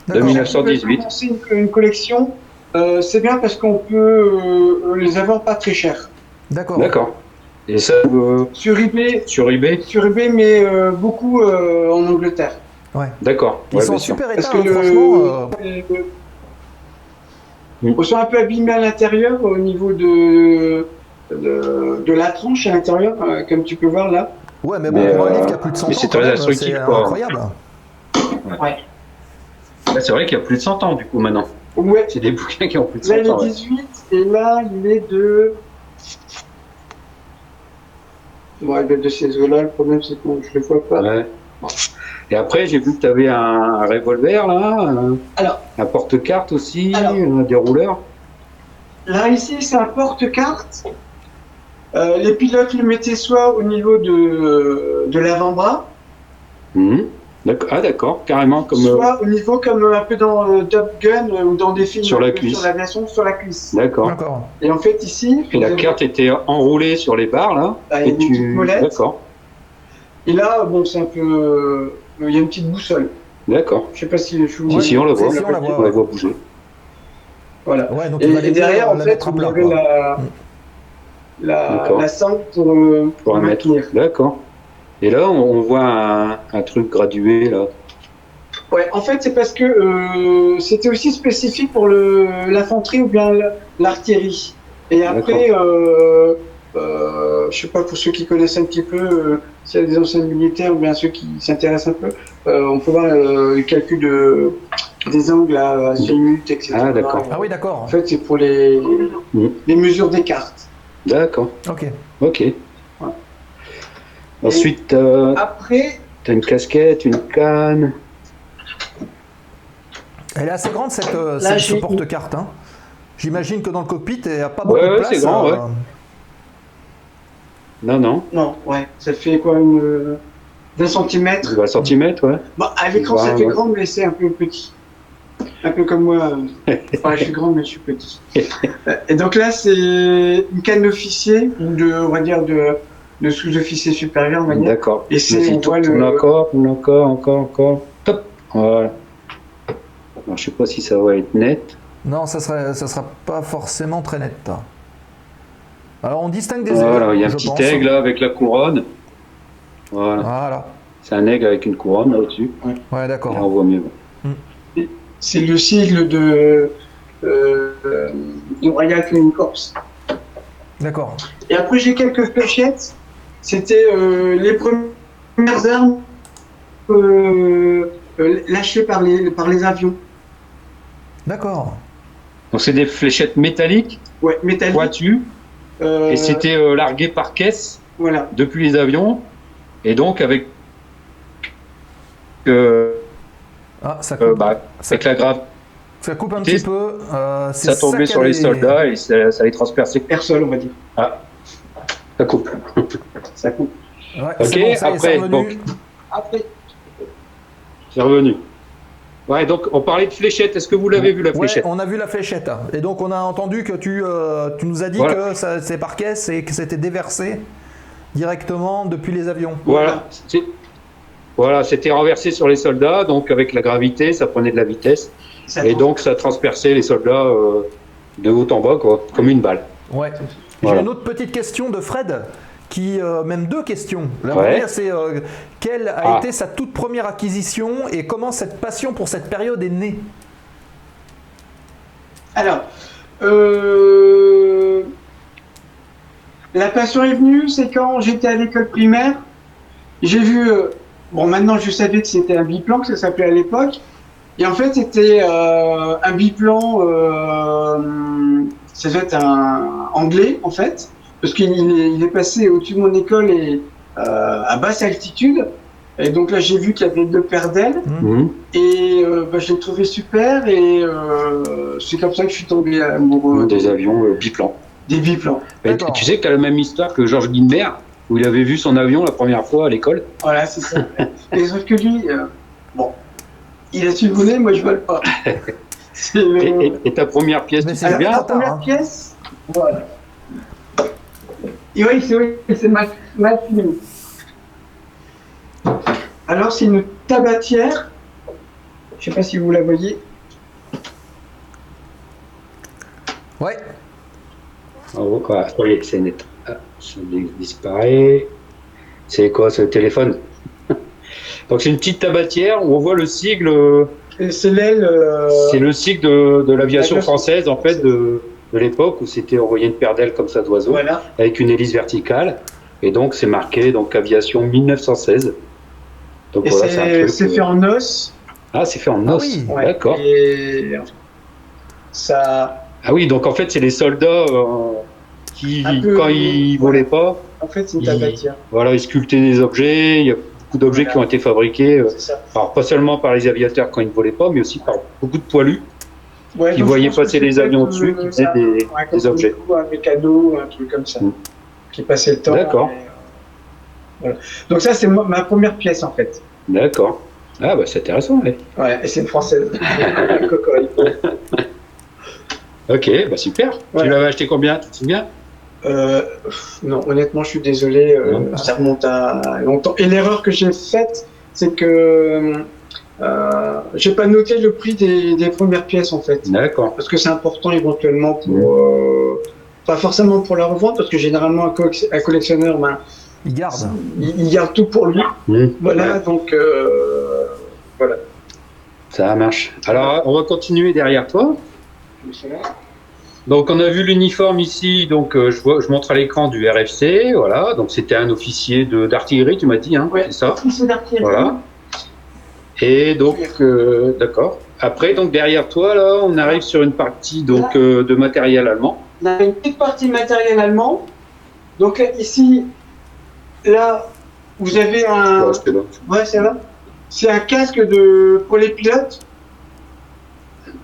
De D'accord. 1918. Si on peut commencer une, une collection, euh, c'est bien parce qu'on peut euh, les avoir pas très cher. D'accord. D'accord. Et ça, euh, Sur eBay, sur eBay sur eBay mais euh, beaucoup euh, en Angleterre. D'accord. Ils Ouais, sont en super Parce état, que hein, franchement. euh, Euh, Mm. Ils sont un peu abîmés à l'intérieur au niveau de, de, de la tranche à l'intérieur, euh, comme tu peux voir là. Ouais, mais bon, Mais, pour un euh, livre qui a plus de 100 ans, c'est très instructif, quoi. incroyable. Là, c'est vrai qu'il y a plus de 100 ans, du coup, maintenant. Ouais, C'est des bouquins qui ont plus de là 100 il est ans. ouais. 18 et là il est de. Bon, il est de ces eaux-là, le problème c'est que je le vois pas. Ouais. Bon. Et après, j'ai vu que tu avais un, un revolver, là, un, Alors. un porte-carte aussi, Alors. un dérouleur. Là ici c'est un porte-carte. Euh, les pilotes le mettaient soit au niveau de, de l'avant-bras. D'accord. Ah, d'accord, carrément, comme. euh, soit au niveau comme un peu dans euh, Top Gun euh, ou dans des films Sur la cuisse. sur l'aviation, sur la cuisse. D'accord. D'accord. Et en fait ici, Et la vous avez- carte était enroulée sur les barres, là. Ah, et une petite tu. molette. D'accord. Et là, bon, c'est un peu. euh, Il y a une petite boussole. D'accord. Je sais pas si je Si, si, on la voit. si, on la voit, On la voit bouger. Voilà. Ouais, donc Et, derrière, en fait, vous avez quoi. la, Mm. La, la sangle pour, euh, Pour pour un maintenir. D'accord. Et là, on, on voit un, un truc gradué, là. Ouais, en fait, c'est parce que euh, c'était aussi spécifique pour le- l'infanterie ou bien l- l'artillerie. Et après, euh, euh, je sais pas, pour ceux qui connaissent un petit peu, euh, s'il y a des anciens militaires ou bien ceux qui s'intéressent un peu, euh, on peut voir euh, le calcul de, des angles à, à minutes, etc. Ah, d'accord. Ah oui, d'accord. En fait, c'est pour les, les mesures des cartes. D'accord. Ok. Ok. Ensuite, euh, Après, t'as une casquette, une canne. Elle est assez grande cette, euh, cette- ce porte-carte. Hein. J'imagine que dans le cockpit, il n'y a pas Ouais, beaucoup de ouais, place. c'est grand, euh, ouais. Non, non. non, ouais, ça fait quoi, une, 20 cm 20 cm, ouais. Bon, à l'écran, ça Ouais, fait ouais. grand, mais c'est un peu petit. Un peu comme moi. Enfin, je suis grand, mais je suis petit. Et donc là, c'est une canne d'officier, ou de, on va dire, de, de sous-officier supérieur, on va dire. D'accord. Et c'est- on voit le- encore, encore, encore, encore. Top. Voilà. Alors, je sais pas si ça va être net. Non, ça serait, ça sera pas forcément très net. Alors on distingue des Voilà, aigles, il y a un petit pense. aigle là avec la couronne. Voilà. Voilà. C'est un aigle avec une couronne là au-dessus. Ouais, d'accord. on voit mieux. C'est le sigle de, euh, Royal Flying Corps. D'accord. Et après, j'ai quelques fléchettes. C'était euh, les premières armes euh, lâchées par les, par les avions. D'accord. Donc c'est des fléchettes métalliques, Ouais, métalliques. pointues, Euh, et c'était euh, largué par caisse Voilà. depuis les avions, et donc avec euh, Ah, ça coupe, euh, bah, ça, avec la grave, ça coupe un petit peu. euh, c'est ça tombait sur les soldats et ça, ça les transperçait. Air sol, on va dire. Ça coupe. Ça coupe. Ouais, Ok, c'est bon, ça y est, après, c'est revenu. donc, Après, c'est revenu. Ouais, donc on parlait de fléchette. Est-ce que vous l'avez vu la Ouais, fléchette? on a vu la fléchette. Et donc on a entendu que tu, euh, tu nous as dit Voilà. que ça- c'est par caisse et que c'était déversé directement depuis les avions. Voilà. Voilà, c'était renversé sur les soldats, donc avec la gravité, ça prenait de la vitesse, ça et donc ça transperçait les soldats euh, de haut en bas, quoi, comme une balle. Ouais. Voilà. J'ai une autre petite question de Fred, qui euh, même deux questions. La Ouais. première, c'est euh, quelle a Ah. été sa toute première acquisition et comment cette passion pour cette période est née? Alors, euh, la passion est venue, c'est quand j'étais à l'école primaire. J'ai vu, euh, bon maintenant je savais que c'était un biplan, que ça s'appelait à l'époque. Et en fait c'était euh, un biplan, euh, ça doit être un anglais en fait, parce qu'il il est, il est passé au-dessus de mon école et euh, à basse altitude. Et donc là j'ai vu qu'il y avait deux paires d'ailes. Mhm. Et euh, bah, je l'ai trouvé super et euh, c'est comme ça que je suis tombé amoureux Des avions euh, biplans. des biplans. Tu sais que tu as la même histoire que Georges Guilmer, où il avait vu son avion la première fois à l'école. Voilà, c'est ça. et sauf que lui, euh, bon, il a su voler, moi je vole pas. Et, le- et- et ta première pièce, Mais tu tard, première hein. pièce, voilà. Et oui, c'est oui, c'est mal, mal fini. Alors, c'est une tabatière. Je sais pas si vous la voyez. Ouais. Oh, quoi. C'est net. Ah, ça disparaît. C'est quoi, c'est le téléphone Donc c'est une petite tabatière où on voit le sigle, C'est l'aile. euh, c'est le sigle de, de l'aviation française en fait de, de l'époque où c'était envoyé une paire d'ailes comme ça d'oiseau Voilà. avec une hélice verticale et donc c'est marqué donc aviation 1916. Donc Et voilà, c'est c'est euh, fait en os. Ah, c'est fait en Ah os. oui. Ouais. D'accord. Et ça, Ah oui, donc en fait c'est les soldats euh, qui Un peu, quand ils voilà. volaient pas, en fait, Il- voilà, ils sculptaient des objets. Il y a beaucoup d'objets Voilà. qui ont été fabriqués. euh. Alors pas seulement par les aviateurs quand ils ne volaient pas, mais aussi par beaucoup de poilus Ouais, qui voyaient passer les avions peut-être, dessus, euh, qui faisaient des, Ouais, des objets. coup, Un mécano, un truc comme ça. Mm. Qui passait le temps. D'accord. euh, voilà. Donc ça, c'est ma première pièce, en fait. D'accord. Ah bah c'est intéressant. ouais. Ouais, et c'est une française. Ok, bah super. Ouais. Tu l'avais acheté combien? Tu te souviens? Euh, non, honnêtement, je suis désolé. euh, Non. ça remonte à longtemps. Et l'erreur que j'ai faite, c'est que euh, j'ai pas noté le prix des, des premières pièces, en fait. D'accord. Parce que c'est important éventuellement pour... euh, pas forcément pour la revente, parce que généralement, un, collec- un collectionneur, ben, Il garde. il, il garde tout pour lui. Mmh. Voilà, donc... euh, voilà. Ça marche. Alors on va continuer derrière toi. Donc on a vu l'uniforme ici, donc euh, je, vois, je montre à l'écran du RFC, voilà. Donc c'était un officier d'artillerie, tu m'as dit, hein, Ouais. c'est ça. C'est d'artillerie. Voilà. Et donc, euh, d'accord. Après, donc derrière toi, là, on arrive sur une partie donc euh, de matériel allemand. On a une petite partie de matériel allemand. Donc ici, là, vous avez un... Ouais, c'est là. Ouais, c'est là. C'est un casque de pour les pilotes.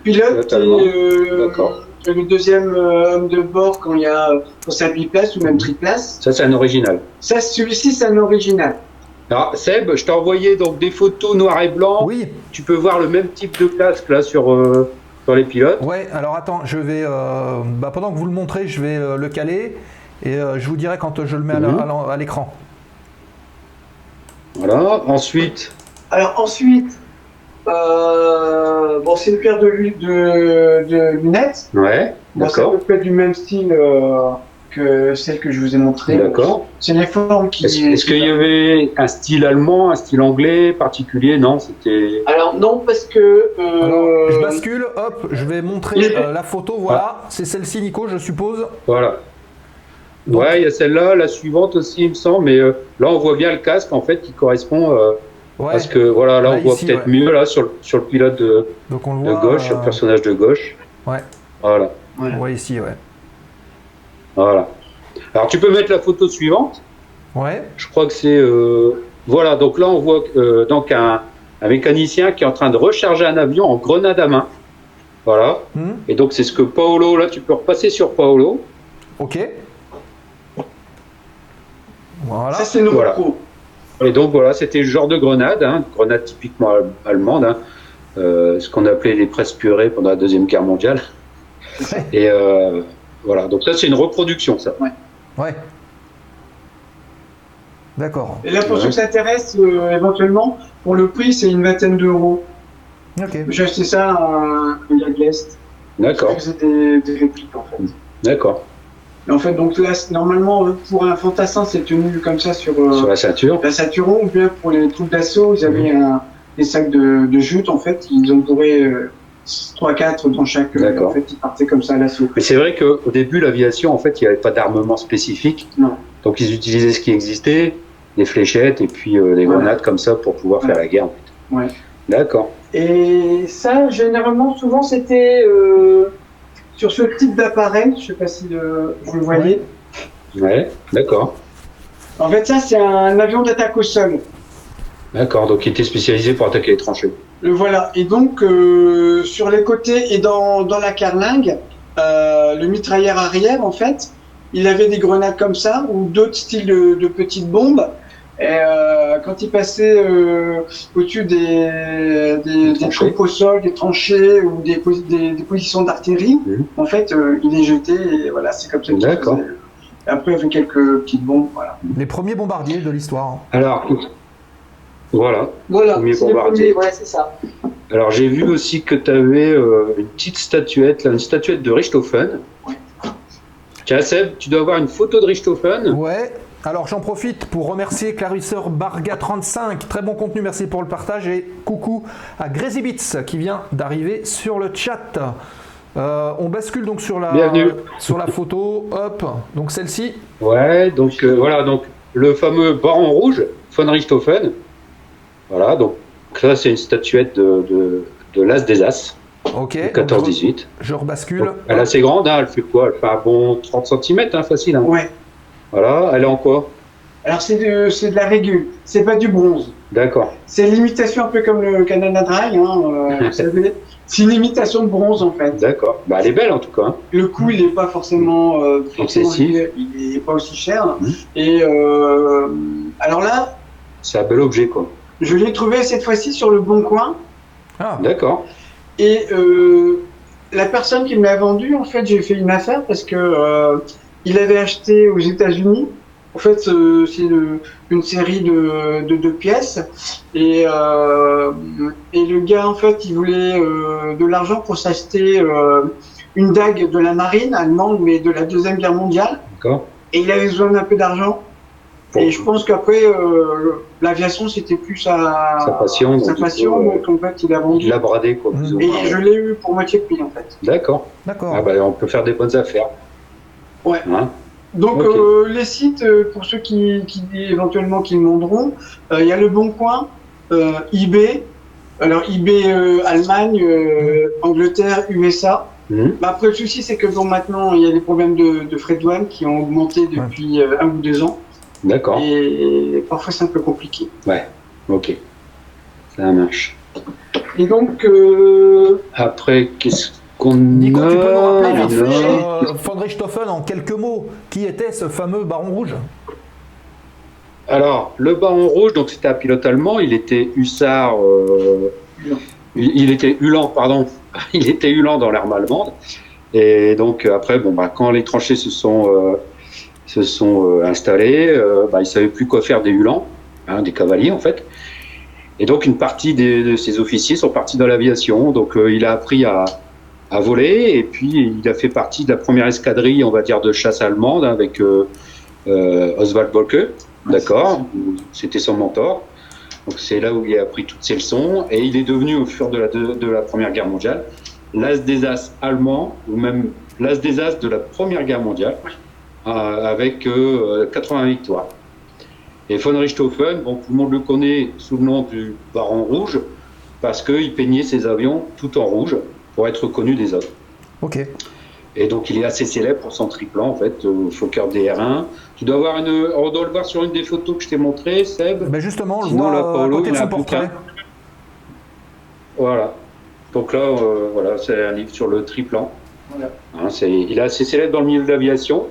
Pilote et Totalement. euh, D'accord. Le deuxième euh, homme de bord quand il y a quand c'est un biplace ou même triplace? Ça, c'est un original. Ça, celui-ci, c'est un original. Alors, Seb, je t'ai envoyé donc des photos noir et blanc. Oui. Tu peux voir le même type de casque là sur, euh, sur les pilotes. Ouais, alors attends, je vais. euh, bah, pendant que vous le montrez, je vais euh, le caler. Et euh, je vous dirai quand je le mets à Mhm. à l'écran. Voilà. Ensuite, Alors ensuite, euh, bon, c'est une paire de, de, de lunettes. ouais, Bon, c'est à d'accord. peu près du même style euh, que celle que je vous ai montrée. D'accord. C'est les formes qui. Est-ce est-ce qu'il y avait un style allemand, un style anglais particulier? Non, c'était. Alors non, parce que. euh, Alors, je bascule, hop, je vais montrer euh, la photo, voilà. C'est celle-ci, Nico, je suppose. Voilà. Donc- ouais, il y a celle-là, la suivante aussi, il me semble, mais euh, là on voit bien le casque en fait qui correspond euh, Ouais, parce que voilà, là Là, on voit ici, peut-être ouais. mieux là sur le, sur le pilote de, donc on le de voit. gauche, sur euh, le personnage de gauche. Ouais. Voilà, on voit ici, ouais. voilà. Alors tu peux mettre la photo suivante. Ouais, Je crois que c'est euh, voilà. Donc là on voit euh, donc un, un mécanicien qui est en train de recharger un avion en grenade à main. Voilà. Hmm, Et donc c'est ce que Paolo là tu peux repasser sur Paolo. ok. Voilà. Ça, c'est une Voilà. Et donc voilà, c'était le genre de grenade, hein, grenade typiquement al- allemande, hein, euh, ce qu'on appelait les presses purées pendant la deuxième guerre mondiale. Et euh, voilà, donc ça c'est une reproduction, ça. Ouais. D'accord. Et là, pour Ouais. ceux que ça intéresse, euh, éventuellement, pour le prix, c'est une vingtaine d'euros. Ok. J'ai acheté ça à un gars de l'Est. D'accord, C'est des, des répliques, en fait. d'accord. Et en fait, donc là, normalement, euh, pour un fantassin, c'est tenu comme ça sur, euh, Sur la ceinture. la ceinturon, ou bien pour les troupes d'assaut, ils avaient un, des sacs de, de jute, en fait, ils en pourraient euh, 3-4 dans chaque. euh, D'accord. en fait, ils partaient comme ça à l'assaut. Mais c'est vrai qu'au début, l'aviation, en fait, il n'y avait pas d'armement spécifique. Non. Donc ils utilisaient ce qui existait, des fléchettes et puis euh, des Ouais. grenades comme ça pour pouvoir faire la guerre. en fait. Ouais. D'accord. Et ça, généralement, souvent, c'était euh, sur ce type d'appareil. Je sais pas si euh, vous le voyez. Ouais, d'accord. En fait, ça, c'est un avion d'attaque au sol. D'accord, donc il était spécialisé pour attaquer les tranchées. Le voilà. Et donc, euh, sur les côtés et dans, dans la carlingue, euh, le mitrailleur arrière, en fait, il avait des grenades comme ça ou d'autres styles de, de petites bombes. Et euh, quand il passait euh, au-dessus des, des, des tranchées. troupes au sol, des tranchées ou des, posi- des, des positions d'artillerie, Mhm. en fait, euh, il les jetait et voilà, c'est comme ça qu'il D'accord. après, avec quelques petites bombes, voilà. Les premiers bombardiers de l'histoire. Alors, voilà. Voilà, Premier c'est les premiers, ouais, c'est ça. Alors j'ai vu aussi que tu avais une petite statuette, là, une statuette de Richthofen. Tiens Seb, tu dois avoir une photo de Richthofen. Ouais. Alors j'en profite pour remercier Clarisseur Barga35. Très bon contenu, merci pour le partage. Et coucou à Grezibits qui vient d'arriver sur le chat. Euh, on bascule donc sur la, Bienvenue. sur la photo. Hop, donc celle-ci. Ouais, donc euh, voilà, donc le fameux baron rouge, von Richthofen. Voilà, donc ça c'est une statuette de, de, de l'As des As, Ok. de donc, 14-18. je, je rebascule. Donc, Elle est assez grande, hein, elle fait quoi? Elle fait un bon 30 cm, hein, facile. Hein. Ouais. Voilà, elle est en quoi? Alors, c'est de, c'est de la régule, c'est pas du bronze. D'accord, C'est l'imitation un peu comme le Canada Dry, hein, euh, vous savez. C'est une imitation de bronze en fait. d'accord. Bah, elle est belle en tout cas. hein. Le coût, il n'est pas forcément, euh, forcément Excessif. il, il est pas aussi cher. Mhm. Et euh, alors là, C'est un bel objet quoi. je l'ai trouvé cette fois-ci sur le Bon Coin. Ah, D'accord, Et euh, la personne qui me l'a vendu, en fait, j'ai fait une affaire parce que euh, il avait acheté aux États-Unis. En fait, euh, c'est une, une série de, de deux pièces. Et, euh, et le gars, en fait, il voulait euh, de l'argent pour s'acheter euh, une dague de la marine allemande, mais de la Deuxième Guerre mondiale. d'accord. Et il avait besoin d'un peu d'argent. Pour- Et je pense qu'après, euh, l'aviation, c'était plus sa, Sa passion, Sa donc, du passion, coup, donc en fait, il a vendu. Il l'a bradé quoi, Et je l'ai eu pour moitié prix, en fait. D'accord. d'accord. Ah bah, on peut faire des bonnes affaires. Ouais. Hein Donc euh, les sites, euh, pour ceux qui, qui éventuellement qui demanderont, euh, il y a le Bon Coin, euh, eBay, alors eBay euh, Allemagne, euh, Angleterre, USA. Mhm. Bah, après le souci c'est que bon maintenant il y a des problèmes de, de frais de douane qui ont augmenté depuis euh, un ou deux ans D'accord. et, parfois c'est un peu compliqué. Ok. Ça marche. Et donc euh, Après, qu'est-ce qu'on Nico, tu peux nous rappeler vite fait, von Richthofen en quelques mots, qui était ce fameux baron rouge? Alors, le baron rouge, donc c'était un pilote allemand, il était hussard, euh, il, était Ulan, pardon, il était Ulan dans l'arme allemande. Et donc euh, après, bon bah quand les tranchées se sont euh, se sont euh, installés, euh, bah, ils savaient plus quoi faire des hulans, hein, des cavaliers en fait. Et donc une partie des- de ces officiers sont partis dans l'aviation. Donc euh, il a appris à, à voler et puis il a fait partie de la première escadrille, on va dire, de chasse allemande avec euh, euh, Oswald Bolke, d'accord C'était son mentor. Donc c'est là où il a appris toutes ses leçons et il est devenu au fur de la, de, de la Première Guerre mondiale l'as des as allemand ou même l'as des as de la Première Guerre mondiale euh, avec euh, 80 victoires. Et von Richthofen, bon, tout le monde le connaît sous le nom du Baron Rouge parce qu'il peignait ses avions tout en rouge pour être reconnu des autres. Ok. Et donc il est assez célèbre pour son triplan en fait, euh, Fokker DR1. Tu dois avoir une, on doit le voir sur une des photos que je t'ai montrées, Seb. Ben justement, on le Sinon, voit là, à côté de son portrait. Voilà. Donc là, euh, voilà, c'est un livre sur le triplan. Voilà. Hein, c'est, il est assez célèbre dans le milieu de l'aviation.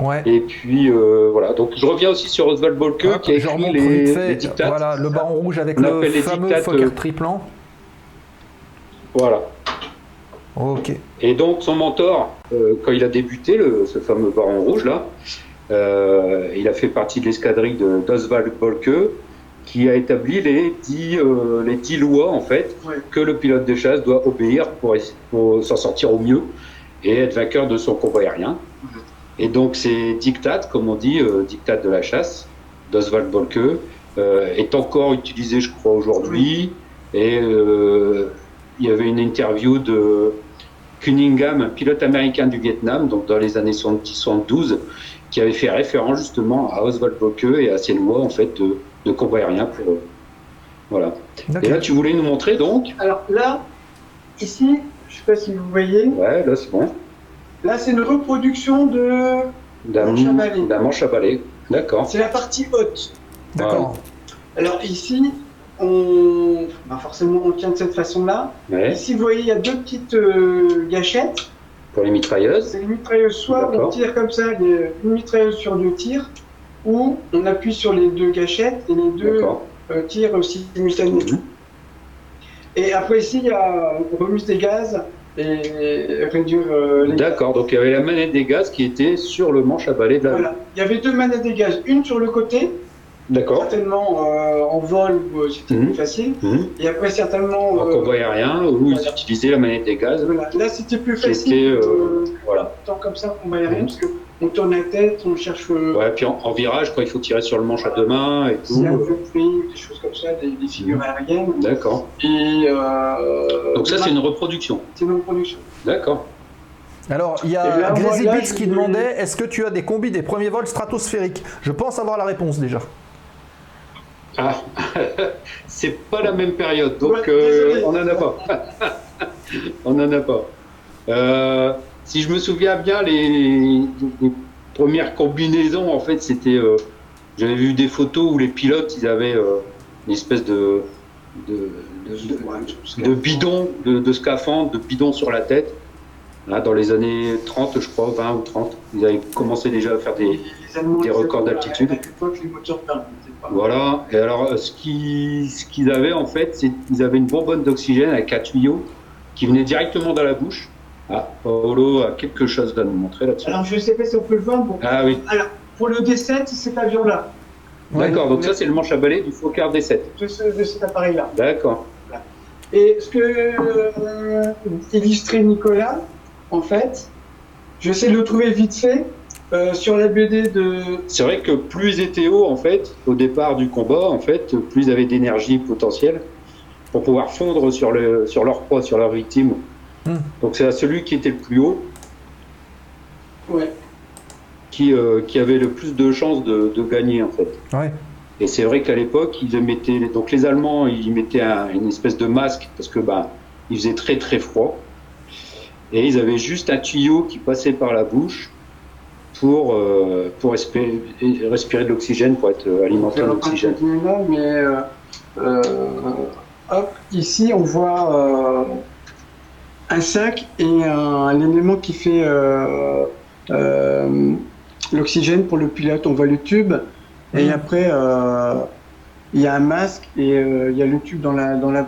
Ouais. Et puis euh, voilà. Donc je reviens aussi sur Oswald Bolke Hop, qui a écrit les, les dictates. Voilà, le baron rouge avec On le fameux Fokker euh, triplan. Voilà. Ok. Et donc son mentor, euh, quand il a débuté, le, ce fameux Baron Rouge là, euh, il a fait partie de l'escadrille de d'Oswald Bolke, qui a établi les dix, euh, les dix lois en fait Ouais. que le pilote de chasse doit obéir pour, s'en sortir au mieux et être vainqueur de son combat aérien. Et donc ces dictates, comme on dit, euh, dictates de la chasse d'Oswald Bolke, euh, est encore utilisé, je crois, aujourd'hui. Et euh, il y avait une interview de Cunningham, un pilote américain du Vietnam, donc dans les années 70-72, qui avait fait référence justement à Oswald Bocke et à ses lois en fait de, de combat aérien pour eux. Voilà. Et là, tu voulais nous montrer donc Alors là, ici, je sais pas si vous voyez, Ouais, là c'est bon. là c'est une reproduction de. D'un Manche à balai. d'un manche à balai. D'accord. C'est la partie haute. D'accord. Alors ici, on. bah, forcément, on tient de cette façon-là. Ouais. Ici, vous voyez, il y a deux petites euh, gâchettes. Pour les mitrailleuses. C'est une mitrailleuse. Soit on tire comme ça, les- une mitrailleuse sur deux tirs, ou on appuie sur les deux gâchettes et les deux euh, tirent simultanément. Mhm. Et après ici, il y a remise des gaz et réduire euh, les D'accord. Donc il y avait la manette des gaz qui était sur le manche à balai de la. Voilà. Il y avait deux manettes des gaz, une sur le côté, D'accord. certainement euh, en vol euh, c'était Mhm. plus facile, Mhm. et après certainement. En combat aérien où ils utilisaient la manette des gaz. voilà. Là c'était plus facile. était, euh, euh, voilà. tant comme ça en combat aérien, Mhm. parce qu'on tourne la tête, on cherche. euh, Ouais, puis en, en virage, quand il faut tirer sur le manche à deux mains et tout. de des choses comme ça, des, des figures aériennes. D'accord. Et. Euh, Donc ça, c'est une reproduction. c'est une production. D'accord. Alors, il y a Glazy Beats qui demandait est-ce que tu as des combis des premiers vols stratosphériques? Je pense avoir la réponse déjà. Ah, c'est pas la même période, donc Ouais, euh, on n'en a pas. on n'en a pas. Euh, si je me souviens bien, les, les premières combinaisons, en fait, c'était. euh, J'avais vu des photos où les pilotes, ils avaient une espèce de, de, de, de- de bidon, de, de scaphandre, de bidon sur la tête. Là, dans les années 30, je crois, 20 ou 30, ils avaient commencé déjà à faire des, des records d'altitude. À. Voilà. Et alors, euh, ce qu'ils ce qu'ils avaient en fait, c'est qu'ils avaient une bonbonne d'oxygène avec un tuyau qui venait directement dans la bouche. Ah, Paolo a quelque chose à nous montrer là-dessus. Alors je sais pas si on peut le voir. Bon. Ah oui, Alors, pour le D7, c'est cet avion-là, d'accord. Donc ça, c'est le manche à balai du Fokker D7. de, ce- de cet appareil-là. D'accord. Et ce que euh, illustrait Nicolas, en fait, j'essaie de le trouver vite fait euh, sur la BD de. C'est vrai que plus ils étaient hauts, en fait, au départ du combat, en fait, plus ils avaient d'énergie potentielle pour pouvoir fondre sur, le, sur leur proie, sur leur victime. Hmm. Donc c'est à celui qui était le plus haut Ouais. qui, euh, qui avait le plus de chances de, de gagner, en fait. Ouais. Et c'est vrai qu'à l'époque, ils mettaient, donc les Allemands, ils mettaient un- une espèce de masque parce que bah, il faisait très très froid. Et ils avaient juste un tuyau qui passait par la bouche pour, euh, pour respirer, respirer de l'oxygène, pour être alimenté en oxygène. là, mais euh, euh, hop, ici on voit euh, un sac et un, un élément qui fait euh, euh, l'oxygène pour le pilote. On voit le tube et Mhm. après euh, il y a un masque et euh, il y a le tube dans la dans la.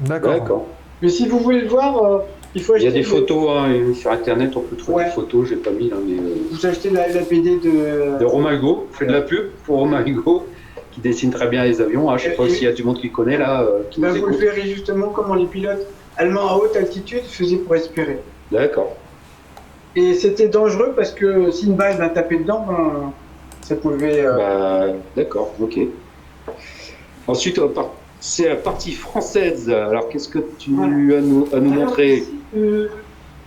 D'accord. D'accord. Mais si vous voulez le voir, euh, Il faut Il y a des le- photos hein, sur internet, on peut trouver Ouais. des photos, j'ai pas mis là, mais. euh, Vous achetez la, la BD de. de Romain Hugo, on fait de la pub pour Romain Hugo, qui dessine très bien les avions. hein. Je sais pas s'il y a du monde qui connaît là, euh, qui Bah, vous le verrez justement comment les pilotes allemands à haute altitude faisaient pour respirer. D'accord. Et c'était dangereux parce que si une balle va taper dedans, ben, ça pouvait. euh, Bah, D'accord, ok. Ensuite, on va passer à la partie française. Alors, qu'est-ce que tu Voilà. as nous, à nous Alors, montrer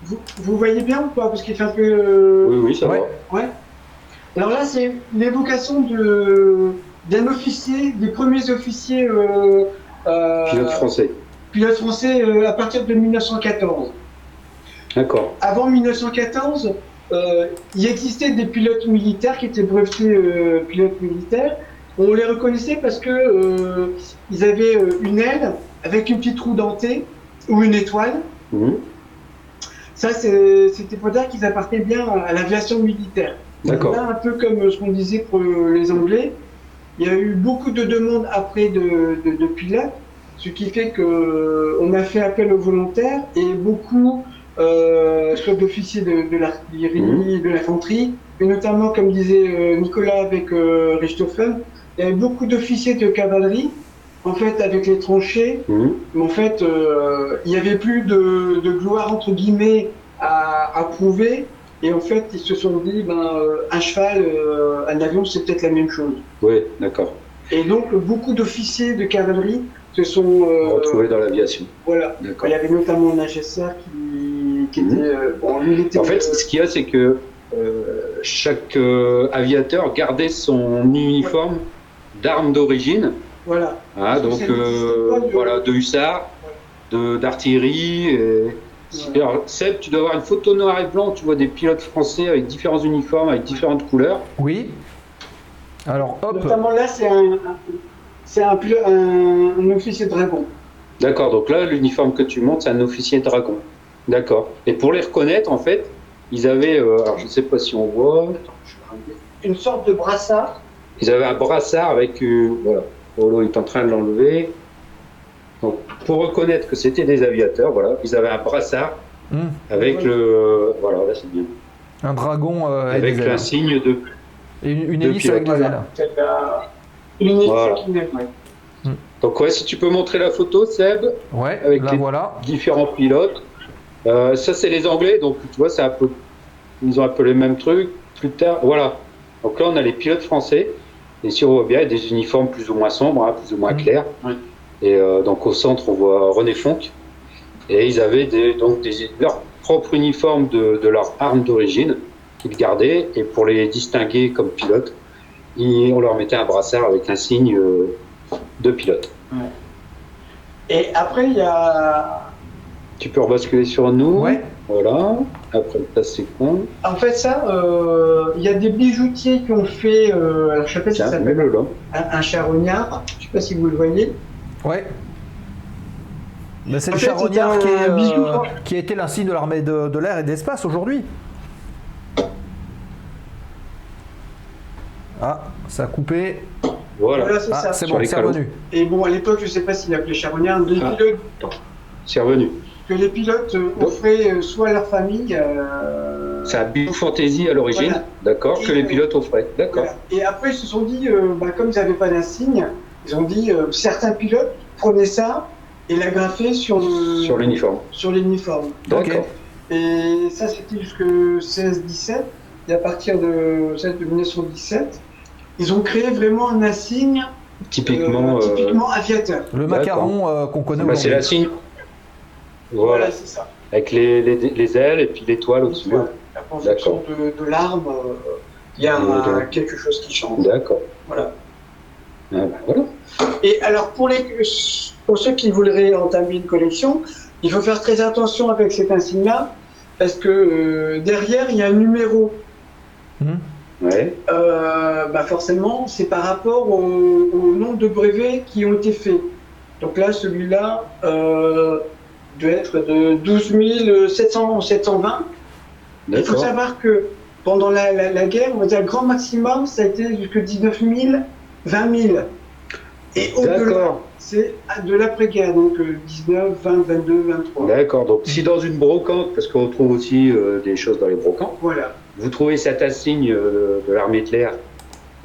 vous, vous voyez bien ou pas? Parce qu'il fait un peu. euh, Oui, oui, ça Ouais. va. Ouais. Alors là, c'est l'évocation de d'un officier, des premiers officiers euh, euh, Pilote français. pilotes français euh, à partir de 1914. D'accord. Avant 1914, euh, il existait des pilotes militaires qui étaient brevetés euh, pilotes militaires. On les reconnaissait parce que euh, ils avaient euh, une aile avec une petite roue dentée ou une étoile. Mhm. Ça, c'était pour dire qu'ils appartenaient bien à l'aviation militaire. D'accord. Là, un peu comme ce qu'on disait pour les Anglais, il y a eu beaucoup de demandes après de, de, de pilotes, ce qui fait que euh, a fait appel aux volontaires et beaucoup, euh, soit d'officiers de, de l'artillerie, Mhm. de l'infanterie, et notamment, comme disait euh, Nicolas avec euh, Richthofen, il y avait beaucoup d'officiers de cavalerie, en fait, avec les tranchées, Mhm. en fait, euh, il n'y avait plus de, de gloire, entre guillemets, à, à prouver. Et en fait, ils se sont dit, ben, euh, un cheval, euh, un avion, c'est peut-être la même chose. Oui, d'accord. Et donc, beaucoup d'officiers de cavalerie se sont... euh, Retrouvé dans l'aviation. voilà. Il y avait notamment un chasseur qui, qui Mhm. était... euh, bon, était... En fait, ce qu'il y a, c'est que euh, chaque euh, aviateur gardait son uniforme d'armes d'origine. Voilà. Ah, donc euh, pas du- voilà, de hussards, de d'artillerie. et- Voilà. Alors, Seb, tu dois avoir une photo noir et blanc. Tu vois des pilotes français avec différents uniformes, avec différentes couleurs. Oui. Alors, hop. Notamment là, c'est un, un- c'est un, pilo- un, un officier dragon. D'accord. Donc là, l'uniforme que tu montes, c'est un officier dragon. D'accord. Et pour les reconnaître, en fait, ils avaient, euh, alors je ne sais pas si on voit, Une sorte de brassard. ils avaient un brassard avec, euh, voilà, Polo est en train de l'enlever. Donc, pour reconnaître que c'était des aviateurs, voilà, ils avaient un brassard Hmm. avec le, voilà, là c'est bien, Un dragon euh, avec ailes. l'insigne de Et une, une hélice avec des ailes. Une hélice ouais. Donc ouais, si tu peux montrer la photo, Seb, Ouais, Avec là les- voilà. différents pilotes. Euh, ça, c'est les Anglais, donc tu vois, c'est un peu, ils ont un peu les mêmes trucs. Plus tard, voilà. Donc là, on a les pilotes français. Et si on voit bien, il y a des uniformes plus ou moins sombres, hein, plus ou moins Mhm. clairs. Et euh, donc au centre, on voit René Fonck. Et ils avaient des, donc des, leur propre uniforme de, de leur arme d'origine qu'ils gardaient. Et pour les distinguer comme pilotes, ils- on leur mettait un brassard avec un signe euh, de pilote. Et après, il y a. Tu peux rebasculer sur nous. Ouais. Voilà. Après, ça c'est con. En fait, ça, euh, il y a des bijoutiers qui ont fait. euh, alors, je sais pas si ça s'appelle un, un charognard. Je sais pas si vous le voyez. Ouais. Ben, c'est le fait, charognard qui, est, bijou, euh, qui a été l'insigne de l'armée de, de l'air et de l'espace aujourd'hui. Ah, ça a coupé. Voilà. Voilà, c'est Ah, ça. c'est bon, c'est revenu. Et bon, à l'époque, je sais pas s'il appelait charognard. Ah. C'est revenu. Que les pilotes offraient euh, soit à leur famille. euh, C'est un bijou fantasy à l'origine. Voilà. D'accord. Que les euh, pilotes offraient. D'accord. Voilà. Et après, ils se sont dit, euh, bah, comme ils n'avaient pas d'insigne, ils ont dit, euh, certains pilotes prenaient ça et l'agrafaient sur le- Sur l'uniforme. sur l'uniforme. D'accord. Et ça, c'était jusque 16-17. Et à partir de, ça, de 1917, ils ont créé vraiment un insigne Typiquement. typiquement aviateur. Le macaron euh, qu'on connaît bah, c'est aujourd'hui. La. Voilà, Voilà. c'est ça. Avec les, les, les ailes et puis l'étoile au-dessus. Voilà. En fonction de, de l'arme, euh, il y a un- quelque chose qui change. D'accord. Voilà. Ah, bah, voilà. Et alors, pour, les, pour ceux qui voudraient entamer une collection, il faut faire très attention avec cet insigne-là, parce que euh, derrière, il y a un numéro. Ouais. Euh, bah forcément, c'est par rapport au, au nombre de brevets qui ont été faits. Donc là, celui-là euh, doit être de 12 700, 720. Il faut savoir que pendant la, la, la guerre, on va dire le grand maximum, ça a été jusque 19 000, 20 000. Et au-delà, c'est de l'après-guerre, donc euh, 19, 20, 22, 23. D'accord. Donc, si dans une brocante, parce qu'on trouve aussi euh, des choses dans les brocantes, Voilà. vous trouvez cet insigne euh, de l'armée de l'air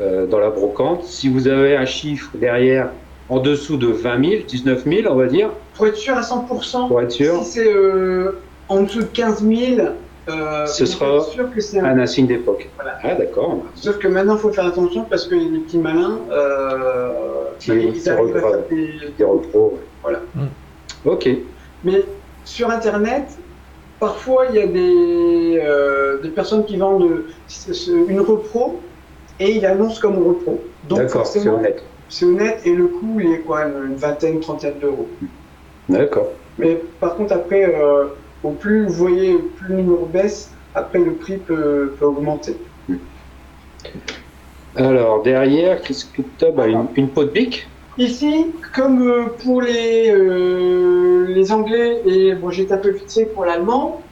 euh, dans la brocante, si vous avez un chiffre derrière en dessous de 20 000, 19 000, on va dire, Pour être sûr à 100%, pour être sûr, si c'est euh, en dessous de 15 000, euh, Ce sera sûr que c'est un un insigne d'époque. Voilà. Ah, d'accord. Sauf que maintenant, il faut faire attention parce que les petits malins, euh, Qui- ils qui arrivent à des... Des repros. Voilà. Ok. Mais sur Internet, parfois, il y a des, euh, des personnes qui vendent euh, une repro et ils annoncent comme repro. Donc D'accord, c'est forcément, honnête. C'est honnête et le coût, il est quoi Une vingtaine, trentaine d'euros. D'accord. Mais par contre, après, euh, au plus vous voyez, plus le numéro baisse, après le prix peut, peut augmenter. Alors, derrière, qu'est-ce que tu as bah, une, une peau de bique? Ici, comme euh, pour les, euh, les Anglais, et bon, j'ai été un peu fixé pour l'allemand,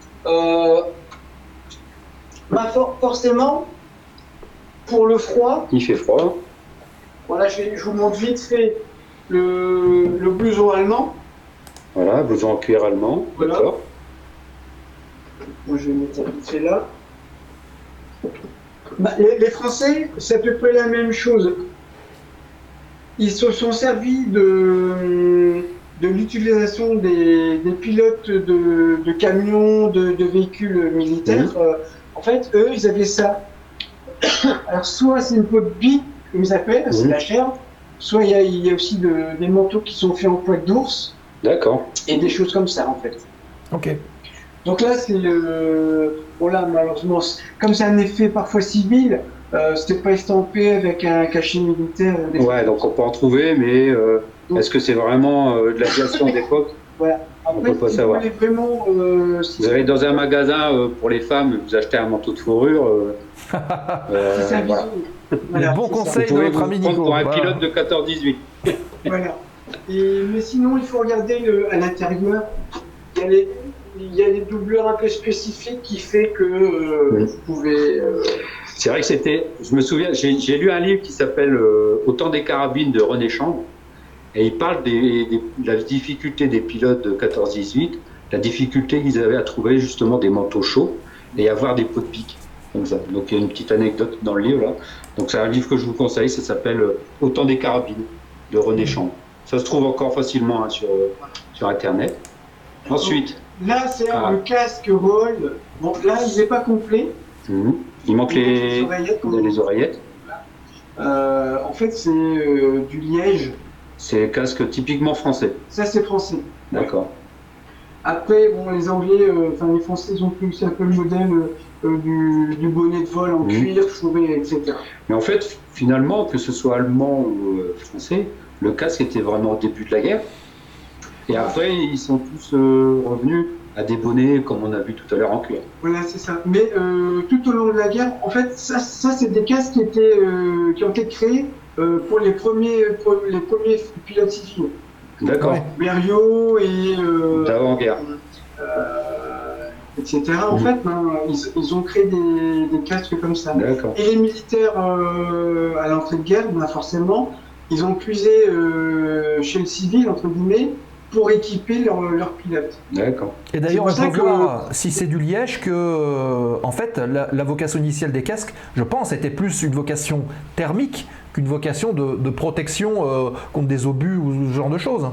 bah, for- forcément, pour le froid, Il fait froid. Voilà, je, vais- je vous montre vite fait le, le blouson allemand. Voilà, blouson en cuir allemand. Voilà. D'accord. Moi, je vais mettre ça vite fait là. Bah, les, les Français, c'est à peu près la même chose. Ils se sont servis de, de l'utilisation des, des pilotes de, de camions, de, de véhicules militaires. Euh, en fait, eux, ils avaient ça. Alors, soit c'est une peau de comme ils s'appellent, c'est Mhm. la chair, soit il y a, il y a aussi de- des manteaux qui sont faits en poils d'ours D'accord. et des choses comme ça, en fait. Ok. Donc là, c'est le. Bon, là, malheureusement, comme c'est un effet parfois civil, euh, c'était pas estampé avec un cachet militaire. ou des- Ouais, donc on peut en trouver, mais euh, Donc- est-ce que c'est vraiment euh, de l'aviation d'époque on peut pas si savoir. Vous vraiment. euh, si Vous allez dans un magasin euh, pour les femmes, vous achetez un manteau de fourrure. euh, euh, c'est un voilà. Voilà, bons ça. Vous conseils de notre ami Nico. pour un Voilà. pilote de 14-18. Voilà. Et, mais sinon, il faut regarder le- à l'intérieur. Il y, a les, il y a les doubleurs un peu spécifiques qui fait que euh, Oui. vous pouvez. euh, C'est vrai que c'était. Je me souviens, j'ai j'ai lu un livre qui s'appelle euh, Autant des carabines de René Chambre, et il parle des, des- de la difficulté des pilotes de 14-18, la difficulté qu'ils avaient à trouver justement des manteaux chauds et avoir des pots de pique comme ça. Donc il y a une petite anecdote dans le livre là. Donc c'est un livre que je vous conseille, ça s'appelle euh, Autant des carabines de René Chambre. Ça se trouve encore facilement hein, sur, euh, sur internet. Ensuite, Là, c'est Ah. le casque Roll. Bon, là, il n'est pas complet. mhm, il manque les, oreillettes, les oreillettes. Euh, en fait, c'est euh, du liège. C'est casque typiquement français. Ça, c'est français. D'accord. Après, bon, les Anglais, euh, enfin les Français, ils ont aussi un peu le modèle du, du bonnet de vol en cuir, fourré, etc. Mais en fait, finalement, que ce soit allemand ou euh, français, le casque était vraiment au début de la guerre. Et après, ils sont tous euh, revenus à des bonnets, comme on a vu tout à l'heure, en cuir. Voilà, c'est ça. Mais euh, tout au long de la guerre, en fait, ça, ça c'est des casques qui, étaient, qui ont été créés pour les premiers, pour les premiers pilotes civils. D'accord. Berriot et D'avant-guerre. Etc. En fait, ben, ils, ils ont créé des, des casques comme ça. Et les militaires euh, à l'entrée de guerre, ben forcément, ils ont puisé euh, chez le civil, entre guillemets, pour équiper leurs leurs pilotes. D'accord. Et d'ailleurs, on peut que- voir, si c'est du liège, que euh, en fait, la, la vocation initiale des casques, je pense, était plus une vocation thermique qu'une vocation de, de protection euh, contre des obus ou ce genre de choses.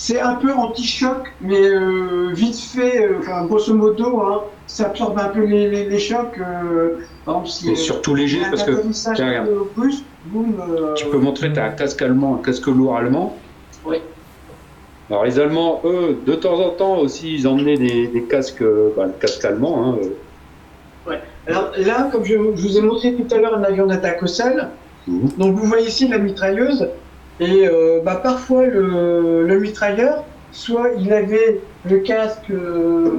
C'est un peu anti-choc, mais euh, vite fait, euh, enfin, grosso modo, hein, ça absorbe un peu les, les, les chocs. Euh, par exemple, si, Et euh, surtout léger, parce que tiens, peu brusque, boum, euh, tu peux montrer, tu as un casque allemand, un casque lourd allemand. Oui. Alors les Allemands, eux, de temps en temps aussi, ils emmenaient des, des casques, bah, le casque allemand. Hein, euh. Alors là, comme je, je vous ai montré tout à l'heure un avion d'attaque au sol, Mhm. donc vous voyez ici la mitrailleuse, et euh, bah, parfois le, le mitrailleur, soit il avait le casque euh,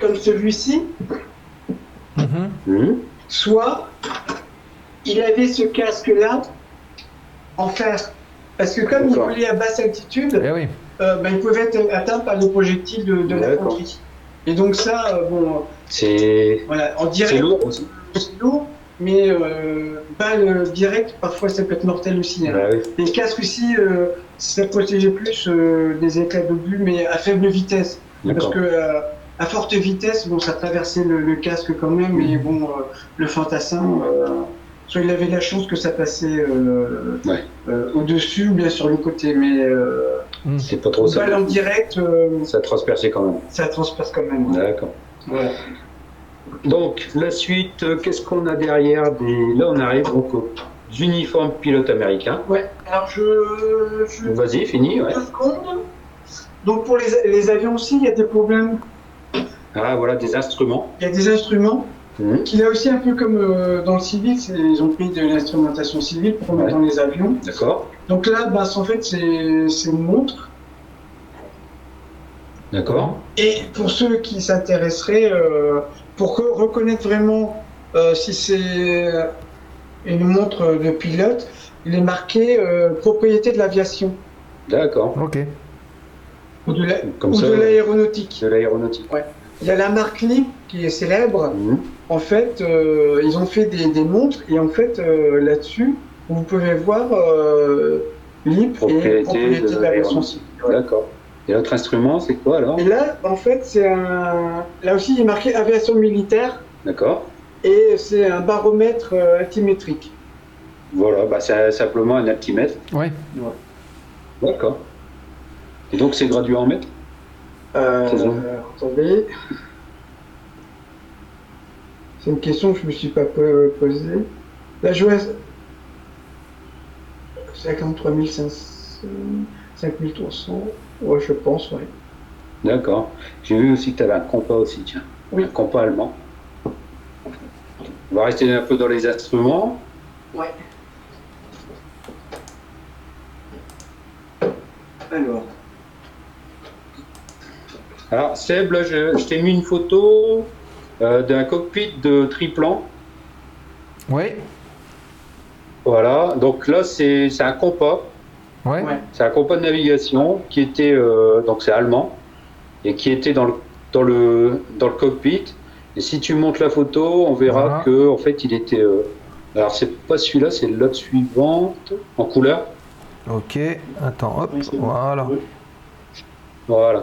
comme celui-ci, Mhm. Soit il avait ce casque-là en fer. Parce que comme il volait à basse altitude, Eh oui. euh, bah, il pouvait être atteint par les projectiles de, de l'infanterie. Et donc ça, euh, bon, C'est voilà, en c'est direct, lourd aussi. c'est lourd. Mais euh, balle directe, parfois ça peut être mortel aussi. hein. Bah oui. Les casques aussi, euh, ça protégeait plus euh, des éclats d'obus, mais à faible vitesse. Parce que euh, à forte vitesse, bon, ça traversait le, le casque quand même, mais bon, euh, le fantassin, euh, soit il avait la chance que ça passait euh, Ouais. euh, au-dessus ou bien sur le côté, mais euh, C'est pas trop ça. balle en direct, euh, Ça transperçait quand même. ça transperce quand même. D'accord. Voilà. Donc, la suite, euh, qu'est-ce qu'on a derrière des... Là, on arrive donc aux uniformes pilotes américains. Ouais, alors je. je... Vas-y, fini, ouais. Deux secondes. Donc pour les, les avions aussi, il y a des problèmes. Ah, voilà, des instruments. Il y a des instruments Mhm. qui là aussi un peu comme euh, dans le civil, ils ont pris de l'instrumentation civile pour mettre dans les avions. D'accord. Donc là, bah, en fait, c'est c'est une montre. D'accord. Et pour ceux qui s'intéresseraient, euh, pour re- reconnaître vraiment euh, si c'est une montre de pilote, il est marqué euh, propriété de l'aviation D'accord. Ok. ou de la- l'aéronautique. de l'aéronautique. Il y a la marque LIP qui est célèbre. Mhm. En fait, euh, ils ont fait des, des montres et en fait, euh, là-dessus, vous pouvez voir euh, LIP Propriété et propriété de de l'aviation. D'accord. Et l'autre instrument, c'est quoi alors Et là, en fait, c'est un. Là aussi, il est marqué aviation militaire D'accord. et c'est un baromètre euh, altimétrique. Voilà, bah, c'est simplement un altimètre. Ouais. D'accord. Et donc, c'est gradué en mètres Euh, euh, attendez. C'est une question que je me suis pas po- posée. La joueuse. 53 500, 5300. Ouais, je pense, ouais. D'accord. J'ai vu aussi que tu avais un compas aussi, tiens. Oui. Un compas allemand. On va rester un peu dans les instruments. Ouais. Alors. Alors, Seb, là, je, je t'ai mis une photo euh, d'un cockpit de triplan. Ouais. Voilà. Donc là, c'est un compas. Ouais. Ouais. C'est un compas de navigation qui était, euh, donc c'est allemand, et qui était dans le, dans le, dans le cockpit. Et si tu montes la photo, on verra Voilà. que en fait, il était. euh, alors, c'est pas celui-là, c'est l'autre suivante, en couleur. Ok. Attends, hop. Oui. Voilà. Voilà.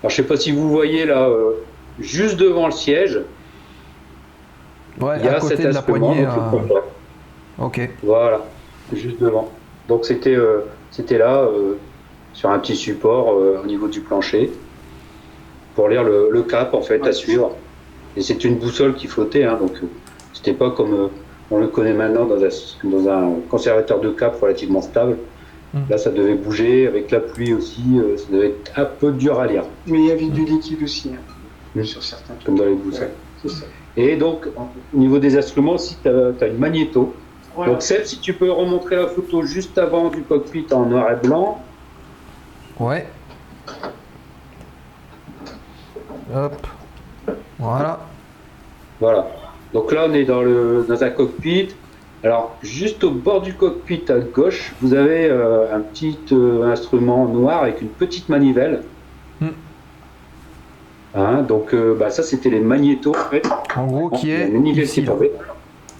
Alors, je sais pas si vous voyez là, euh, juste devant le siège, Ouais, il y à a côté cet de la poignée. donc euh. Ok. Voilà, juste devant. Donc c'était euh, c'était là euh, sur un petit support euh, au niveau du plancher pour lire le, le cap en fait Ouais. à suivre. Et c'est une boussole qui flottait, hein, donc euh, c'était pas comme on le connaît maintenant dans un, dans un conservateur de cap relativement stable. Mm. Là, ça devait bouger avec la pluie aussi. ça devait être un peu dur à lire, Mais il y avait du liquide aussi, hein, Mm. sur certains comme dans les boussoles. Ça. Et donc, au niveau des instruments, si tu as, une magnéto, Voilà. Donc Seb, si tu peux remontrer la photo juste avant du cockpit en noir et blanc. Ouais. Hop. Voilà. Voilà. Donc là, on est dans, le, dans un cockpit. Alors, juste au bord du cockpit à gauche, vous avez euh, un petit euh, instrument noir avec une petite manivelle. Hmm. Hein, donc, euh, bah, ça, c'était les magnétos. En fait. En gros, qui est ici. là.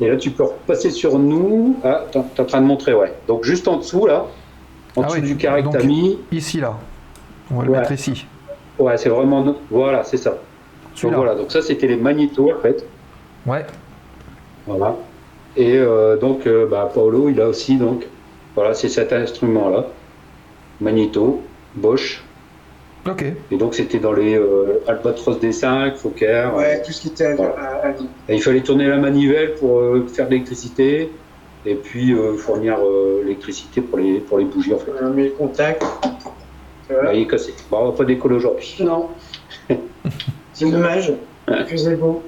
Et là, tu peux repasser sur nous. Ah, t'es en train de montrer, ouais. Donc, juste en dessous, là, en Ah dessous du carré que t'as mis. Ici, là. On va le Ouais. mettre ici. Ouais, c'est vraiment. Voilà, c'est ça. Donc, voilà, donc ça, c'était les magnétos, en fait. Ouais. Voilà. Et euh, donc, euh, bah, Paolo, il a aussi, donc, voilà, c'est cet instrument-là, Magneto, Bosch. Ok. Et donc, c'était dans les euh, Albatros D5, Fokker. Ouais, tout ce qui était à, Voilà. à- à vie. Et il fallait tourner la manivelle pour euh, faire de l'électricité et puis euh, fournir euh, l'électricité pour les, pour les bougies, en fait. On met le contact. Là, il est cassé. Bon, on va pas décoller aujourd'hui. Non. C'est dommage. Faisait beau.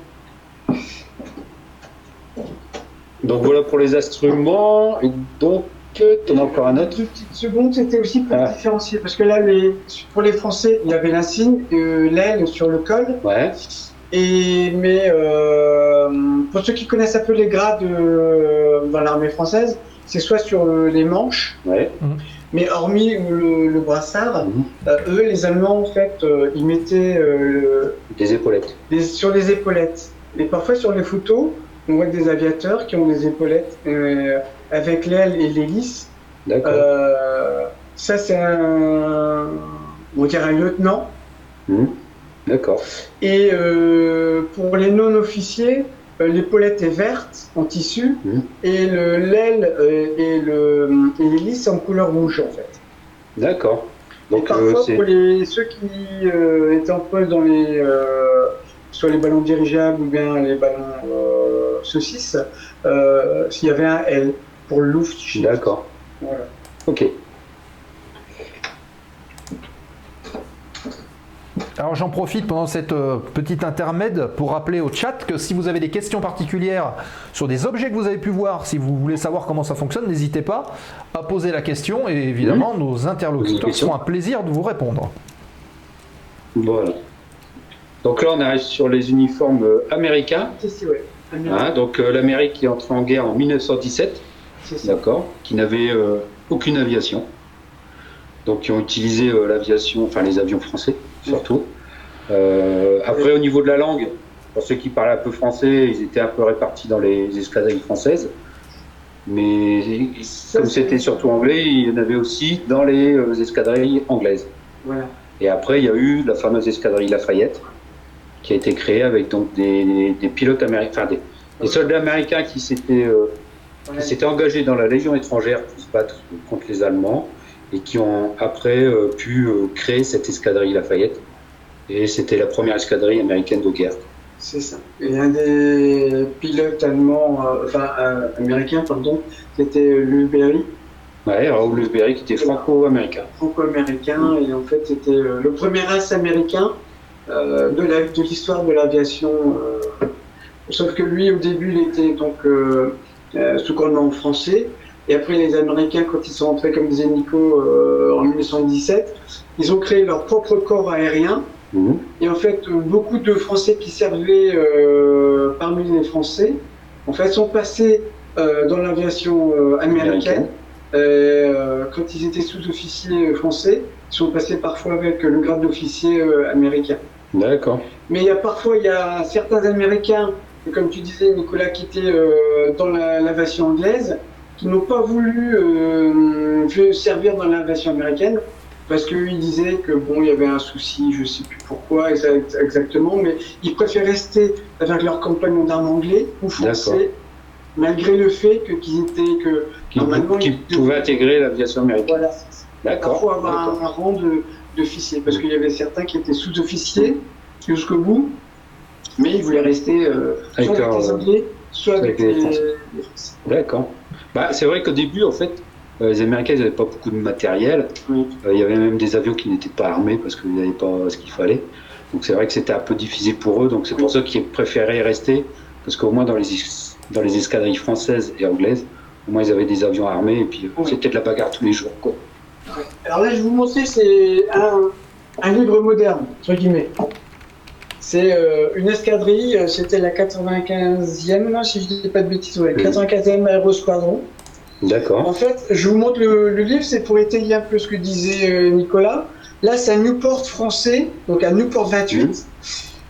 Donc, voilà pour les instruments. Et donc, tu en as encore un autre Deux petites secondes, c'était aussi pour Ah. différencier. Parce que là, les, pour les Français, il y avait l'insigne, euh, l'aile sur le col. Ouais, Et, mais euh, pour ceux qui connaissent un peu les grades euh, dans l'armée française, c'est soit sur euh, les manches, ouais. mais hormis le, le brassard, Mhm. euh, eux, les Allemands, en fait, euh, ils mettaient euh, Des épaulettes. les- sur les épaulettes. Et parfois sur les photos, on voit des aviateurs qui ont des épaulettes euh, avec l'aile et l'hélice. D'accord. Euh, ça, c'est un, on dirait un lieutenant. Mhm. D'accord. Et euh, pour les non-officiers, euh, l'épaulette est verte en tissu Mhm. et le- l'aile euh, et l'hélice en couleur rouge en fait. D'accord. Et Donc, parfois, pour les, ceux qui euh, étaient en poste dans les, euh, soit les ballons dirigeables ou bien les ballons saucisses, s'il y avait un L pour le Luft. D'accord. Voilà. Ok. Alors j'en profite pendant cette euh, petite intermède pour rappeler au chat que si vous avez des questions particulières sur des objets que vous avez pu voir, si vous voulez savoir comment ça fonctionne, n'hésitez pas à poser la question et évidemment nos interlocuteurs seront un plaisir de vous répondre. Voilà. Donc là, on arrive sur les uniformes euh, américains. Ouais. Américain, Hein, donc euh, l'Amérique qui est entrée en guerre en 1917, c'est ça. D'accord, qui n'avait euh, aucune aviation. Donc qui ont utilisé euh, l'aviation, enfin les avions français surtout. Euh, après, au niveau de la langue, pour ceux qui parlaient un peu français, ils étaient un peu répartis dans les escadrilles françaises. Mais comme c'était surtout anglais, il y en avait aussi dans les escadrilles anglaises. Voilà. Et après, il y a eu la fameuse escadrille Lafayette, qui a été créée avec donc des, des pilotes américains, enfin des, des soldats américains qui s'étaient euh. Qui s'étaient engagés dans la Légion étrangère pour se battre contre les Allemands et qui ont après euh, pu euh, créer cette escadrille Lafayette. Et c'était la première escadrille américaine de guerre. C'est ça. Et un des pilotes allemands, euh, enfin américains, pardon, c'était euh, Louis Berry, Ouais, Raoul Lufberry qui était franco-américain. franco-américain, et en fait c'était le premier as américain de l'histoire de l'aviation. sauf que lui, au début, il était donc sous commandement français. Et après, les Américains, quand ils sont entrés, comme disait Nico, euh, en 1917, ils ont créé leur propre corps aérien. Mhm. Et en fait, euh, beaucoup de Français qui servaient euh, parmi les Français, en fait, sont passés euh, dans l'aviation euh, américaine. Euh, quand ils étaient sous-officiers français, ils sont passés parfois avec le grade d'officier euh, américain. D'accord. Mais il y a parfois, il y a certains Américains, comme tu disais, Nicolas, qui étaient euh, dans l'aviation anglaise, qui n'ont pas voulu euh, servir dans l'aviation américaine parce qu'ils disaient que bon, il y avait un souci, je sais plus pourquoi exa- exactement, mais ils préfèrent rester avec leurs compagnons d'armes anglais ou français, malgré le fait que qu'ils étaient que pouvait intégrer l'aviation américaine. voilà, D'accord. parfois avoir un, un rang de- d'officier, parce qu'il y avait certains qui étaient sous-officiers jusqu'au bout, mais ils voulaient rester euh, soit Avec les Anglais, soit avec, les les, Français. D'accord. Bah, c'est vrai qu'au début, en fait, euh, les Américains n'avaient pas beaucoup de matériel. Oui. Euh, Il y avait même des avions qui n'étaient pas armés parce qu'ils n'avaient pas ce qu'il fallait. Donc c'est vrai que c'était un peu difficile pour eux. Donc c'est pour ça qu'ils préféraient rester parce qu'au moins dans les, es- dans les escadrilles françaises et anglaises, au moins ils avaient des avions armés et puis Oui. c'était de la bagarre tous les jours. Quoi. Alors là, je vais vous montrer, c'est un, un livre moderne, entre guillemets. C'est euh, une escadrille, euh, c'était la 95e, là, si je dis pas de bêtises, ouais, Oui. 95e Aérosquadron. D'accord. En fait, je vous montre le, le livre, c'est pour étayer un peu ce que disait euh, Nicolas. Là, c'est un Newport français, donc un Newport 28. Mhm.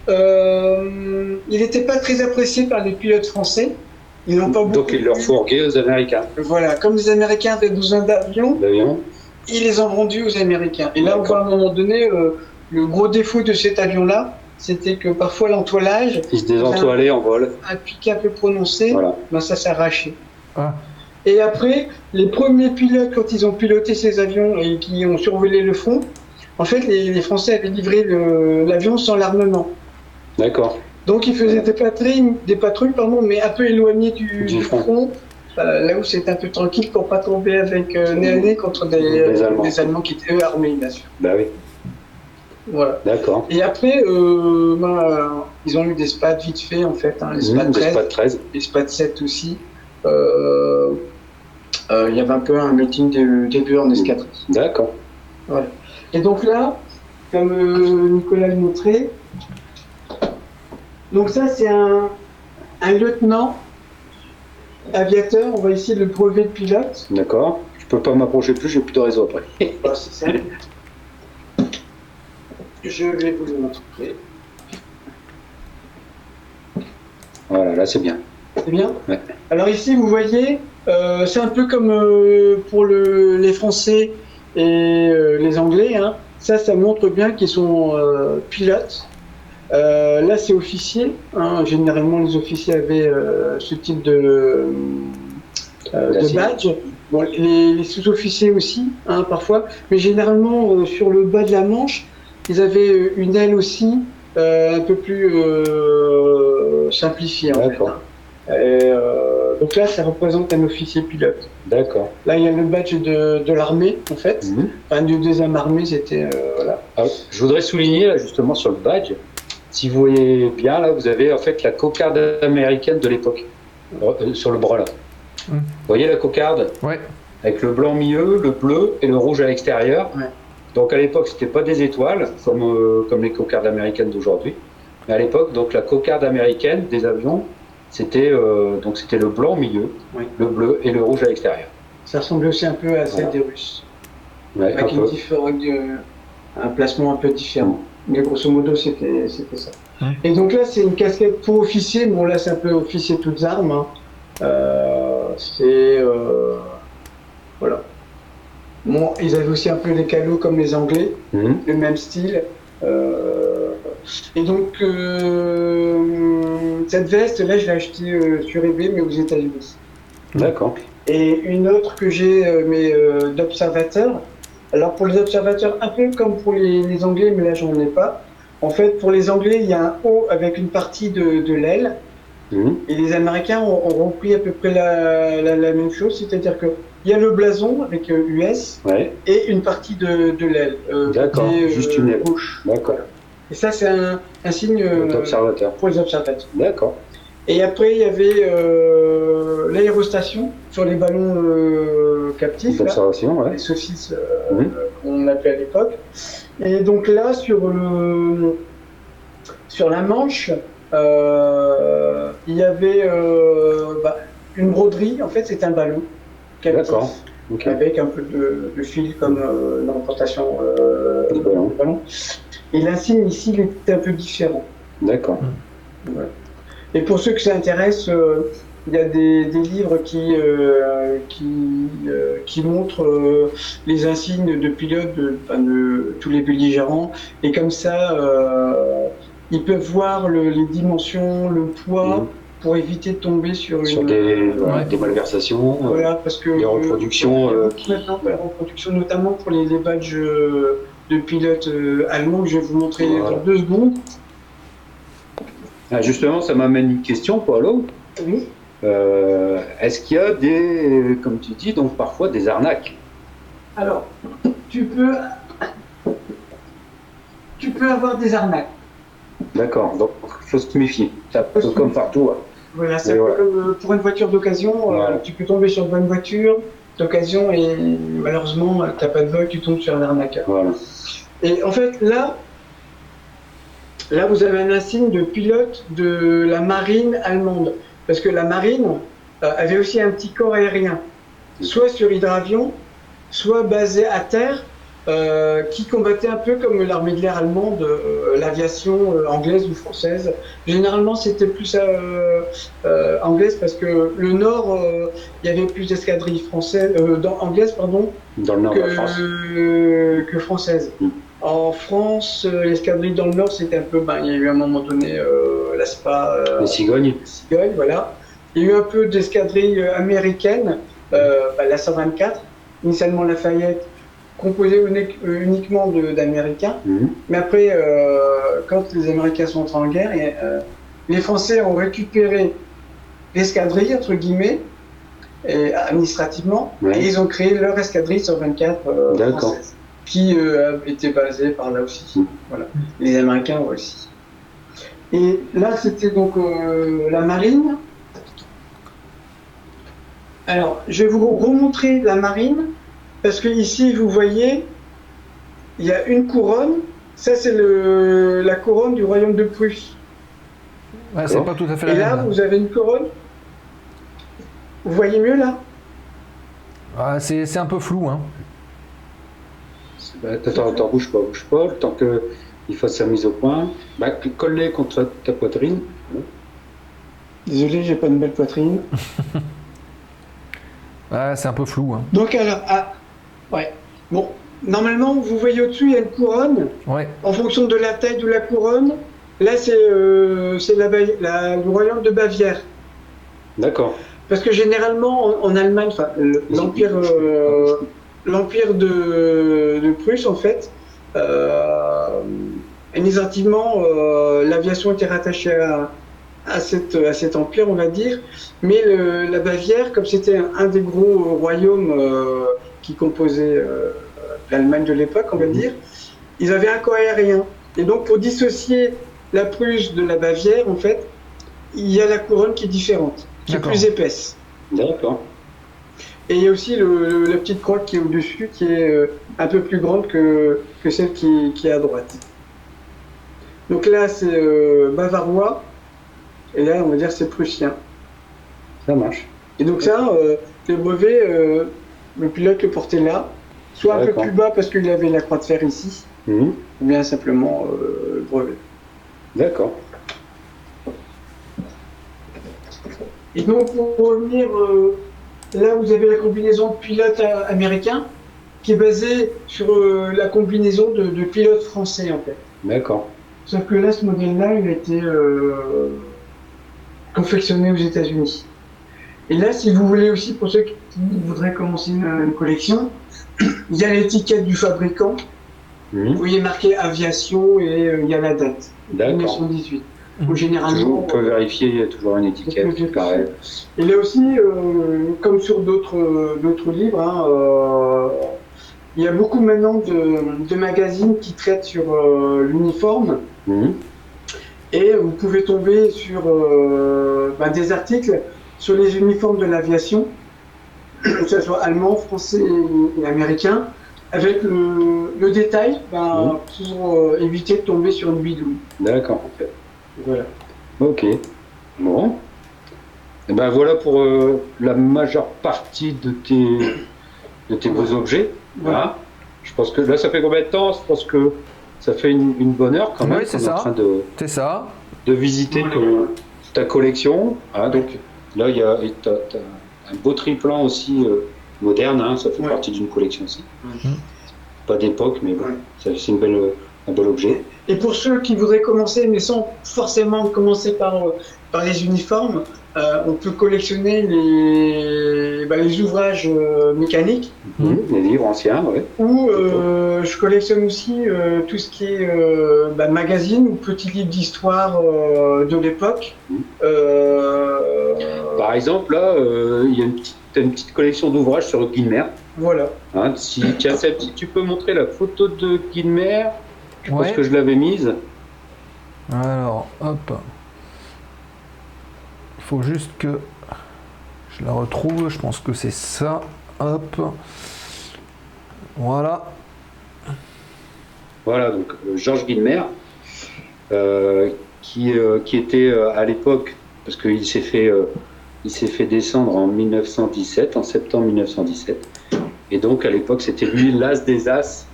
Euh, il n'était pas très apprécié par les pilotes français. Ils n'ont pas beaucoup. Donc ils leur fourguaient aux Américains. Voilà, comme les Américains avaient besoin d'avions, ils les ont vendus aux Américains. Et là, on voit à un moment donné, euh, le gros défaut de cet avion-là, c'était que parfois l'entoilage, Ils se désentoilaient en vol. un pic un peu prononcé, Voilà. ben ça s'arrachait. Ah. Et après, les premiers pilotes, quand ils ont piloté ces avions et qui ont survolé le front, en fait, les, les Français avaient livré l'avion sans l'armement. D'accord. Donc, ils faisaient des patrouilles, des patrouilles pardon, mais un peu éloignées du, Du du front. front, euh, là où c'était un peu tranquille pour pas tomber avec euh, nez à nez contre des, Des Allemands. des Allemands qui étaient eux armés, bien sûr. Bah oui. Voilà. D'accord. Et après, euh, euh, ils ont eu des SPAD vite fait, en fait, hein, les SPAD Mmh, des 13, SPAD 13. les SPAD 7 aussi. Euh, euh, Il y avait un peu un meeting de début en escadrille. D'accord. Et donc là, comme Nicolas le montrait, donc ça c'est un, un lieutenant aviateur, on va essayer de le brevet de pilote. D'accord. Je peux pas m'approcher plus, j'ai plus de réseau après. Bah, c'est ça. Je vais vous le montrer. Voilà, là c'est bien. C'est bien Ouais. Alors ici, vous voyez, euh, c'est un peu comme euh, pour le- les Français et euh, les Anglais. hein. Ça, ça montre bien qu'ils sont pilotes. Là, c'est officier. hein. Généralement, les officiers avaient ce type de, badge. Bon, les, les sous-officiers aussi, hein, parfois. Mais généralement, sur le bas de la manche, ils avaient une aile aussi euh, un peu plus euh, simplifiée. En fait, D'accord. hein. Et, euh, donc là, ça représente un officier pilote. D'accord. Là, il y a le badge de, de l'armée, en fait. Mhm. Enfin, du deuxième armée, c'était... euh, voilà. Ah, je voudrais souligner là, justement sur le badge, si vous voyez bien, là, vous avez en fait la cocarde américaine de l'époque euh, sur le bras là. Mm. Vous voyez la cocarde? Ouais. avec le blanc au milieu, le bleu et le rouge à l'extérieur. Ouais. Donc à l'époque, c'était pas des étoiles comme euh, comme les cocardes américaines d'aujourd'hui, mais à l'époque, donc la cocarde américaine des avions, c'était euh, donc c'était le blanc au milieu, Oui. le bleu et le rouge à l'extérieur. Ça ressemblait aussi un peu à celle Voilà. des Russes. Ouais, un Avec une avec de- un placement un peu différent. Mais grosso modo, c'était c'était ça. Ouais. Et donc là, c'est une casquette pour officier. Bon, là, c'est un peu officier toutes armes. hein. Euh, c'est... euh, voilà. Bon, ils avaient aussi un peu les calots comme les Anglais. Mhm. le même style. Euh, et donc, euh, cette veste, là, je l'ai achetée euh, sur eBay, mais aux États-Unis. D'accord. Et une autre que j'ai, mais d'observateur. Alors, pour les observateurs, un peu comme pour les, les Anglais, mais là, j'en ai pas. En fait, pour les Anglais, il y a un haut avec une partie de, de l'aile. Mhm. Et les Américains ont, ont repris à peu près la, la, la même chose, c'est-à-dire que il y a le blason avec euh, US Ouais. et une partie de, de l'aile. euh, D'accord, côté, juste une aile. gauche. D'accord. Et ça, c'est un, un signe euh, D'observateur. pour les observateurs. D'accord. Et après, il y avait euh, l'aérostation sur les ballons euh, captifs, là, D'observation, ouais. les saucisses euh, Mhm. qu'on appelait à l'époque. Et donc là, sur, le, sur la manche, euh, il y avait euh, bah, une broderie. En fait, c'est un ballon. D'accord. Avec un peu de, de fil comme euh, dans l'importation euh, ballon. ballon. Et l'insigne ici, il était un peu différent. D'accord. Voilà. Et pour ceux que ça intéresse, euh, il y a des, des livres qui, euh, qui, euh, qui montrent euh, les insignes de pilotes de, tous les belligérants. Et comme ça, euh, ils peuvent voir le- les dimensions, le poids, Mhm. Pour éviter de tomber sur, Sur une... des, voilà, Ouais. des malversations. euh, Voilà, parce que des reproductions, euh, qui... maintenant, la reproduction, notamment pour les, les badges euh, de pilotes euh, allemands, que je vais vous montrer Voilà. dans deux secondes. Ah, justement, ça m'amène une question, Paulo. Oui. Euh, Est-ce qu'il y a des, comme tu dis, donc parfois des arnaques? Alors, tu peux, tu peux avoir des arnaques. D'accord. Donc, faut se méfier. Ça comme partout. hein. Voilà, c'est comme euh, pour une voiture d'occasion. euh, Voilà. tu peux tomber sur une bonne voiture d'occasion et malheureusement, tu n'as pas de vol, tu tombes sur un arnaqueur. Voilà. Et en fait, là, là, vous avez un insigne de pilote de la marine allemande. Parce que la marine euh, avait aussi un petit corps aérien, soit sur hydravion, soit basé à terre, euh, qui combattait un peu comme l'armée de l'air allemande, euh, l'aviation euh, anglaise ou française. Généralement, c'était plus anglaise parce que le nord, il y avait plus d'escadrilles françaises, dans- anglaises, pardon, Dans le nord de la France. que, que française. Mm. En France, l'escadrille dans le Nord, c'était un peu, ben, il y a eu à un moment donné la SPA, Les cigognes. Cigogne, voilà. Il y a eu un peu d'escadrille euh, américaine, euh, ben, la 124, initialement Lafayette, composée unique- euh, uniquement d'Américains. Mhm. Mais après, euh, quand les Américains sont entrés en guerre, et, euh, les Français ont récupéré l'escadrille, entre guillemets, et, administrativement, Ouais. et ils ont créé leur escadrille 124 euh, française, qui euh, était basée par là aussi. Mhm. Voilà. Les Américains aussi. Et là, c'était donc la marine. Alors, je vais vous remontrer la marine, parce que ici, vous voyez, il y a une couronne. Ça, c'est le- la couronne du royaume de Prusse. Ouais, c'est pas tout à fait la Et là, même. vous avez une couronne. Vous voyez mieux là Ah, c'est c'est un peu flou, hein. Bah, Attends, attends, bouge pas, bouge pas, temps qu'il fasse sa mise au point. Bah, colle-les contre ta poitrine. Désolé, j'ai pas une belle poitrine. Ouais, c'est un peu flou. Hein. Donc alors, ah, ouais. Bon, normalement, vous voyez au-dessus, il y a une couronne. Ouais. En fonction de la taille de la couronne, là, c'est euh, la, la- le royaume de Bavière. D'accord. Parce que généralement, en, en Allemagne, l'empire euh, l'empire de, de Prusse, en fait, euh, administrativement, euh, l'aviation était rattachée à, à, cette, à cet empire, on va dire. Mais le- la Bavière, comme c'était un, un des gros royaumes euh, qui composaient euh, l'Allemagne de l'époque, on va dire, ils avaient un corps aérien. Et donc, pour dissocier la Prusse de la Bavière, en fait, il y a la couronne qui est différente, qui est plus épaisse. D'accord. Et il y a aussi le, le- la petite croix qui est au-dessus, qui est euh, un peu plus grande que, que celle qui, qui est à droite. Donc là, c'est euh, bavarois, et là, on va dire c'est prussien. Ça marche. Et donc ça, euh, le brevet, euh, le pilote le portait là, soit un peu plus bas parce qu'il avait la croix de fer ici, Mhm. ou bien simplement euh, le brevet. D'accord. Et donc, pour revenir, euh, là, vous avez la combinaison de pilote euh, américain, qui est basée sur euh, la combinaison de, de pilotes français, en fait. D'accord. Sauf que là, ce modèle-là, il a été confectionné aux États-Unis. Et là, si vous voulez aussi, pour ceux qui voudraient commencer une, une collection, il y a l'étiquette du fabricant. Vous voyez marqué aviation et euh, il y a la date, D'accord. 1918. Mhm. Donc, généralement, on peut vérifier, il y a toujours une étiquette. Pareil. Et là aussi, euh, comme sur d'autres euh, d'autres livres, hein, euh, il y a beaucoup maintenant de, de magazines qui traitent sur l'uniforme et vous pouvez tomber sur bah, des articles sur les uniformes de l'aviation, que ce soit allemand, français et, et américain, avec le, le détail bah, pour euh, éviter de tomber sur une bidouille. D'accord. Voilà. Ok. Bon. Et ben voilà pour euh, la majeure partie de tes, de tes beaux objets. Voilà. Je pense que là, ça fait combien de temps? Je pense que ça fait une, une bonne heure quand même. Oui, c'est ça. en train de, C'est ça. de visiter ton- ta collection. Hein, donc là, il y a et un beau triplan aussi euh, moderne. hein, ça fait Ouais. partie d'une collection aussi. Ouais. Pas d'époque, mais bon, Ouais. ça- c'est une belle, un bel objet. Et pour ceux qui voudraient commencer, mais sans forcément commencer par, euh, par les uniformes, euh, on peut collectionner les, bah, les ouvrages euh, mécaniques. Mhm. Les livres anciens, ouais. Ou euh, je collectionne aussi euh, tout ce qui est euh, bah, magazine ou petits livres d'histoire euh, de l'époque. Mhm. Euh, Par exemple, là, euh, il y a une petite, t'as une petite collection d'ouvrages sur Guilmer. voilà. Hein, si, tiens, si tu peux montrer la photo de Guilmer, je pense Ouais. que je l'avais mise. Alors, hop. Faut juste que je la retrouve. Je pense que c'est ça. Hop. Voilà. Voilà, donc euh, Georges Guilmer, euh, qui, euh, qui était euh, à l'époque, parce qu'il s'est fait, euh, il s'est fait descendre en 1917, en septembre 1917. Et donc à l'époque, c'était lui l'as des as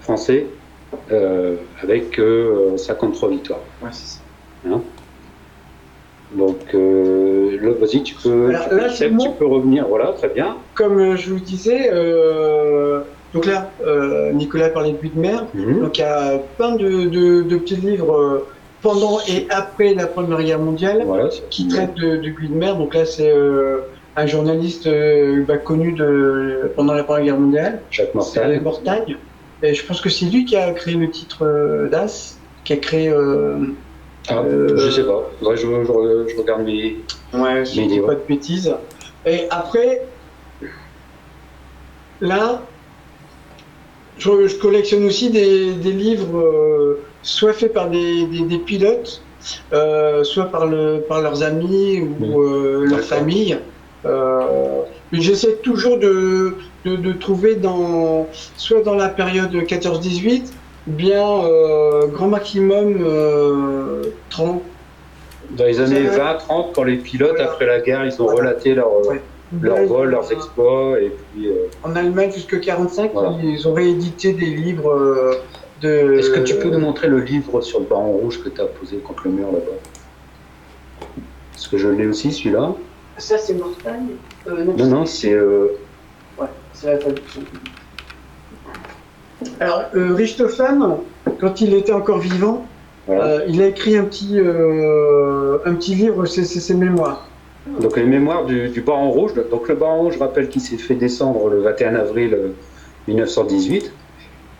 français, euh, avec euh, 53 victoires. Ouais, c'est ça. Donc euh, là, vas-y, tu peux, Alors, tu, peux- là, Seb, c'est bon. tu peux revenir. Voilà, très bien. Comme euh, je vous disais, euh, donc là, euh, Nicolas parlait de Guidemer. Mhm. Donc il y a plein de, de- de petits livres pendant et après la Première Guerre mondiale Voilà, qui traitent de, de Guidemer. Donc là, c'est un journaliste bah, connu de, pendant la Première Guerre mondiale, Jacques Mortal. Mortagne. Et je pense que c'est lui qui a créé le titre d'As, qui a créé. Ah, Euh, Je sais pas. Je, je- je regarde mes. Ouais, je dis pas de bêtises. Et après, là, je, je collectionne aussi des, des livres, euh, soit faits par des, des- des pilotes, euh, soit par, le, par leurs amis ou euh, leur famille. Mais j'essaie toujours de, de, de trouver dans, soit dans la période 14-18, ou bien euh, grand maximum euh, 30. Dans les années C'est- 20-30, quand les pilotes, Voilà. après la guerre, ils ont Voilà. relaté leur, euh, Ouais. leur vol, leurs exploits, et puis... euh, En Allemagne, jusque 45, Voilà. ils ont réédité des livres de. Est-ce que tu peux nous montrer le livre sur le baron rouge que tu as posé contre le mur là-bas? Parce que je l'ai aussi celui-là. Ça, c'est Mortagne euh, Non, non, c'est. euh, Ouais, c'est la traduction. Alors, euh, Richthofen, quand il était encore vivant, voilà. euh, il a écrit un petit, euh, un petit livre, c'est ses mémoires. Donc les mémoires du, du Baron Rouge. Donc le Baron Rouge, je rappelle qu'il s'est fait descendre le 21 avril euh, 1918.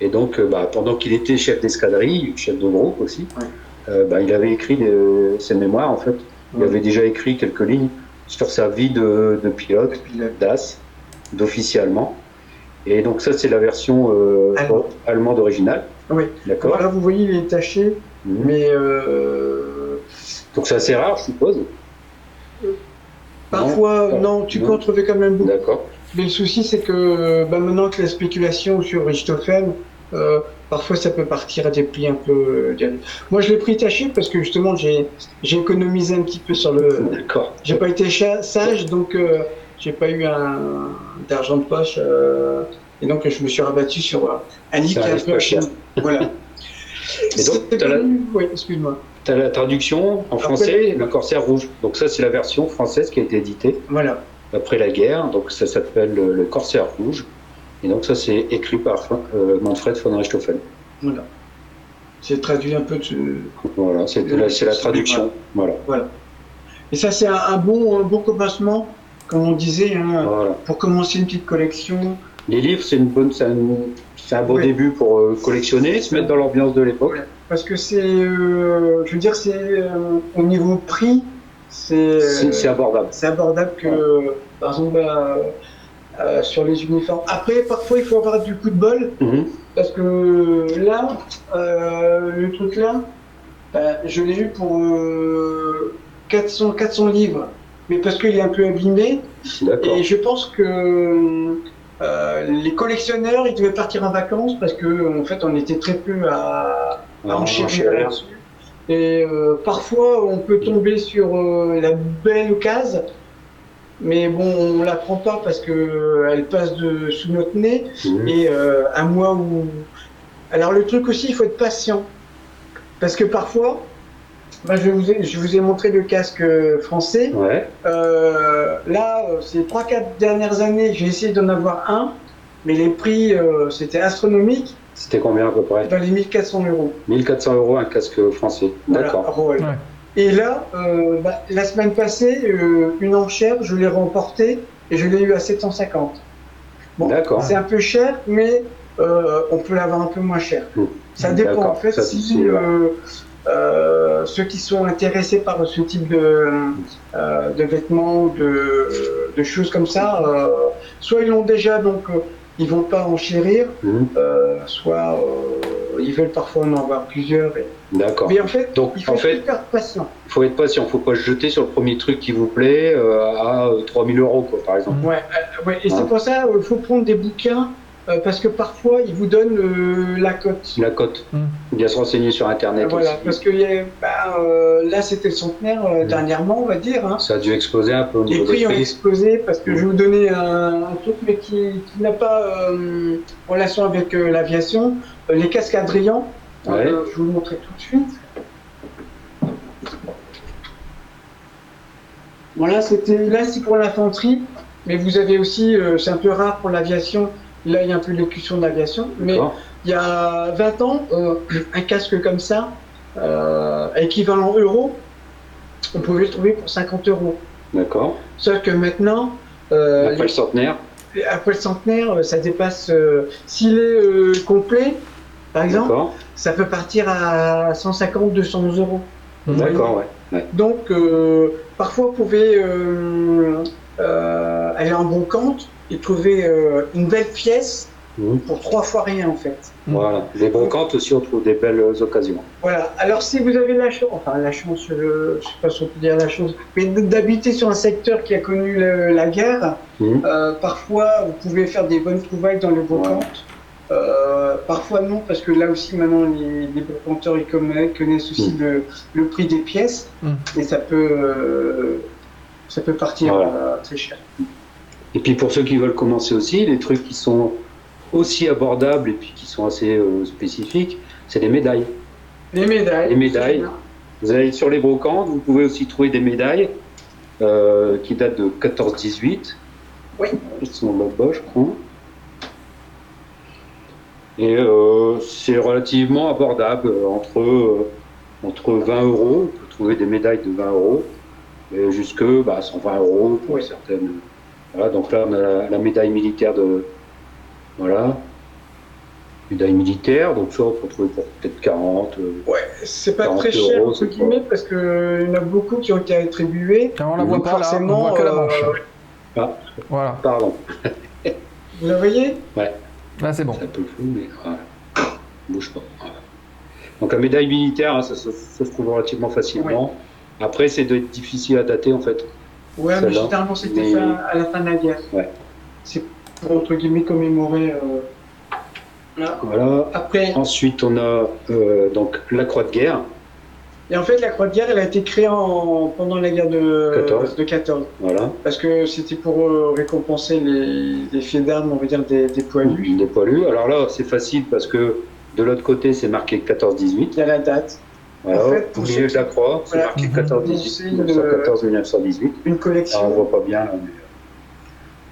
Et donc, euh, bah, pendant qu'il était chef d'escadrille, chef de groupe aussi, Ouais. euh, bah, il avait écrit des- ses mémoires en fait. Il Ouais. avait déjà écrit quelques lignes sur sa vie de, de pilote, d'as, d'officier allemand. Et donc ça, c'est la version euh, Allemand. allemande originale. Oui. D'accord. Voilà, vous voyez, il est taché, Mhm. mais euh, Donc c'est assez rare, je suppose. parfois, Non. non, tu Non. peux en trouver quand même beaucoup. D'accord. Mais le souci, c'est que bah, maintenant que la spéculation sur Richthofen, euh, parfois ça peut partir à des prix un peu. euh. Moi, je l'ai pris taché parce que justement, j'ai économisé un petit peu sur le. D'accord. J'ai pas été sage, donc euh, j'ai pas eu un d'argent de poche, euh, et donc je me suis rabattu sur euh, un cher. Voilà. Et donc, C'était t'as la- Oui, excuse-moi. Tu as la traduction en français, le Corsaire Rouge. Donc ça, c'est la version française qui a été éditée Voilà. après la guerre. Donc ça s'appelle le, le Corsaire Rouge. Et donc ça, c'est écrit par euh, Manfred von Richthofen. Voilà. J'ai traduit un peu de. Voilà, c'est la, c'est la traduction. Voilà. Et ça, c'est un, un bon, un bon commencement, comme on disait, hein, voilà. pour commencer une petite collection. Les livres, c'est une bonne, c'est un, bon début pour euh, collectionner, se mettre dans l'ambiance de l'époque. Parce que c'est, euh, je veux dire, c'est euh, au niveau prix, c'est C'est abordable. c'est abordable que, par exemple, bah, sur les uniformes. Après, parfois, il faut avoir du coup de bol, Mhm. parce que là, le truc là, bah, je l'ai eu pour euh, 400, 400 livres, mais parce qu'il est un peu abîmé, et je pense que euh, les collectionneurs, ils devaient partir en vacances parce que en fait, on était très peu à, à enchérir là-dessus. Et euh, parfois, on peut tomber sur euh, la belle occasion, mais bon, on la prend pas parce que elle passe de sous notre nez. Mhm. Et un mois où. Alors le truc aussi, il faut être patient, parce que parfois, bah, je, vous ai, je vous ai montré le casque français. Ouais. Euh, là, euh, ces 3-4 dernières années, j'ai essayé d'en avoir un, mais les prix, euh, c'était astronomique, C'était combien à peu près? Dans les 1400 euros. 1400 euros un casque français. Voilà, D'accord. Roll. Ouais. Et là, euh, bah, la semaine passée, euh, une enchère, je l'ai remportée et je l'ai eu à 750. Bon, D'accord. c'est un peu cher, mais euh, on peut l'avoir un peu moins cher. Mm. Ça dépend en fait ça, si euh, euh, ceux qui sont intéressés par ce type de, euh, de vêtements, de, de choses comme ça, euh, soit ils l'ont déjà, donc euh, ils vont pas enchérir, euh, soit ils veulent parfois en avoir plusieurs. et- D'accord. Mais en fait, Donc, il faut en être fait, patient. il faut être patient. Il faut pas se jeter sur le premier truc qui vous plaît à euh, 3000 euros, quoi, par exemple. Ouais, ouais, et c'est pour ça qu'il faut prendre des bouquins euh, parce que parfois ils vous donnent euh, la cote. La cote. Mhm. Bien se renseigner sur Internet Voilà, aussi. parce que y a- bah, euh, là c'était le centenaire euh, Mm. dernièrement, on va dire. hein. Ça a dû exploser un peu au Les prix des ont prix. explosé parce que je vais vous donner un, un truc mais qui, qui n'a pas euh, relation avec euh, l'aviation. Euh, les casques Adrian, Ouais. euh, je vais vous le montrer tout de suite. Voilà, c'était là c'est pour l'infanterie, mais vous avez aussi, euh, c'est un peu rare pour l'aviation. Là, il y a un peu l'écution de l'aviation, mais il y a 20 ans, euh, un casque comme ça, euh, équivalent euro, on pouvait le trouver pour 50 euros. D'accord. Sauf que maintenant, euh, Après le centenaire. après le centenaire, ça dépasse. S'il est complet, par exemple, ça peut partir à 150, 200 euros. D'accord, ouais. ouais. Donc, parfois, vous pouvez euh, euh, aller en bon compte et trouver euh, une belle pièce Mhm. pour trois fois rien, en fait. Voilà. Les brocantes aussi, on trouve des belles occasions. Voilà. Alors, si vous avez la chance, enfin, la chance, euh, je sais pas si on peut dire la chance, mais d'habiter sur un secteur qui a connu le- la guerre, Mhm. euh, parfois, vous pouvez faire des bonnes trouvailles dans les brocantes. Euh, parfois non, parce que là aussi, maintenant, les, les brocanteurs ils connaissent, aussi Mm. le, le prix des pièces, et ça peut, euh, ça peut partir Voilà. euh, très cher. Et puis pour ceux qui veulent commencer aussi, les trucs qui sont aussi abordables et puis qui sont assez euh, spécifiques, c'est les médailles. Les médailles. Les médailles. Vous allez sur les brocantes, vous pouvez aussi trouver des médailles euh, qui date de 14-18. Oui. Ils sont là-bas, je crois. Et euh, c'est relativement abordable, entre, entre 20 euros, on peut trouver des médailles de 20 euros, et jusque bah, 120 euros pour Oui. certaines. Voilà, donc là on a la, la médaille militaire de. Voilà. Médaille militaire, donc ça on peut trouver pour peut-être 40. euh, Ouais, c'est pas 40 très cher, euros, entre guillemets, parce qu'il y en a beaucoup qui ont été attribués. Ah, on la voit pas là, on forcément, voit que la euh, manche. Ah, Voilà, pardon, Vous la voyez? Là c'est bon. c'est un peu flou, mais voilà. bouge pas. Voilà. Donc la médaille militaire, hein, ça se trouve relativement facilement. Après, c'est difficile à dater en fait. Ouais, mais généralement c'était Mais- à la fin de la guerre. Ouais. C'est pour, entre guillemets, commémorer. euh, Là. Voilà. Après, Ensuite, on a euh, donc la croix de guerre. et en fait, la croix de guerre, elle a été créée en, pendant la guerre de 14. de 14. Voilà. Parce que c'était pour euh, récompenser les, les faits d'armes, on va dire, des, des poilus. Des poilus. Alors là, c'est facile parce que de l'autre côté, c'est marqué 14-18. Il y a la date. Voilà. En fait, Au pour milieu ceux de la croix, c'est Voilà. marqué Mhm. 14-18. C'est une- 1914-1918. Une Alors, on collection. voit pas bien là, mais. euh,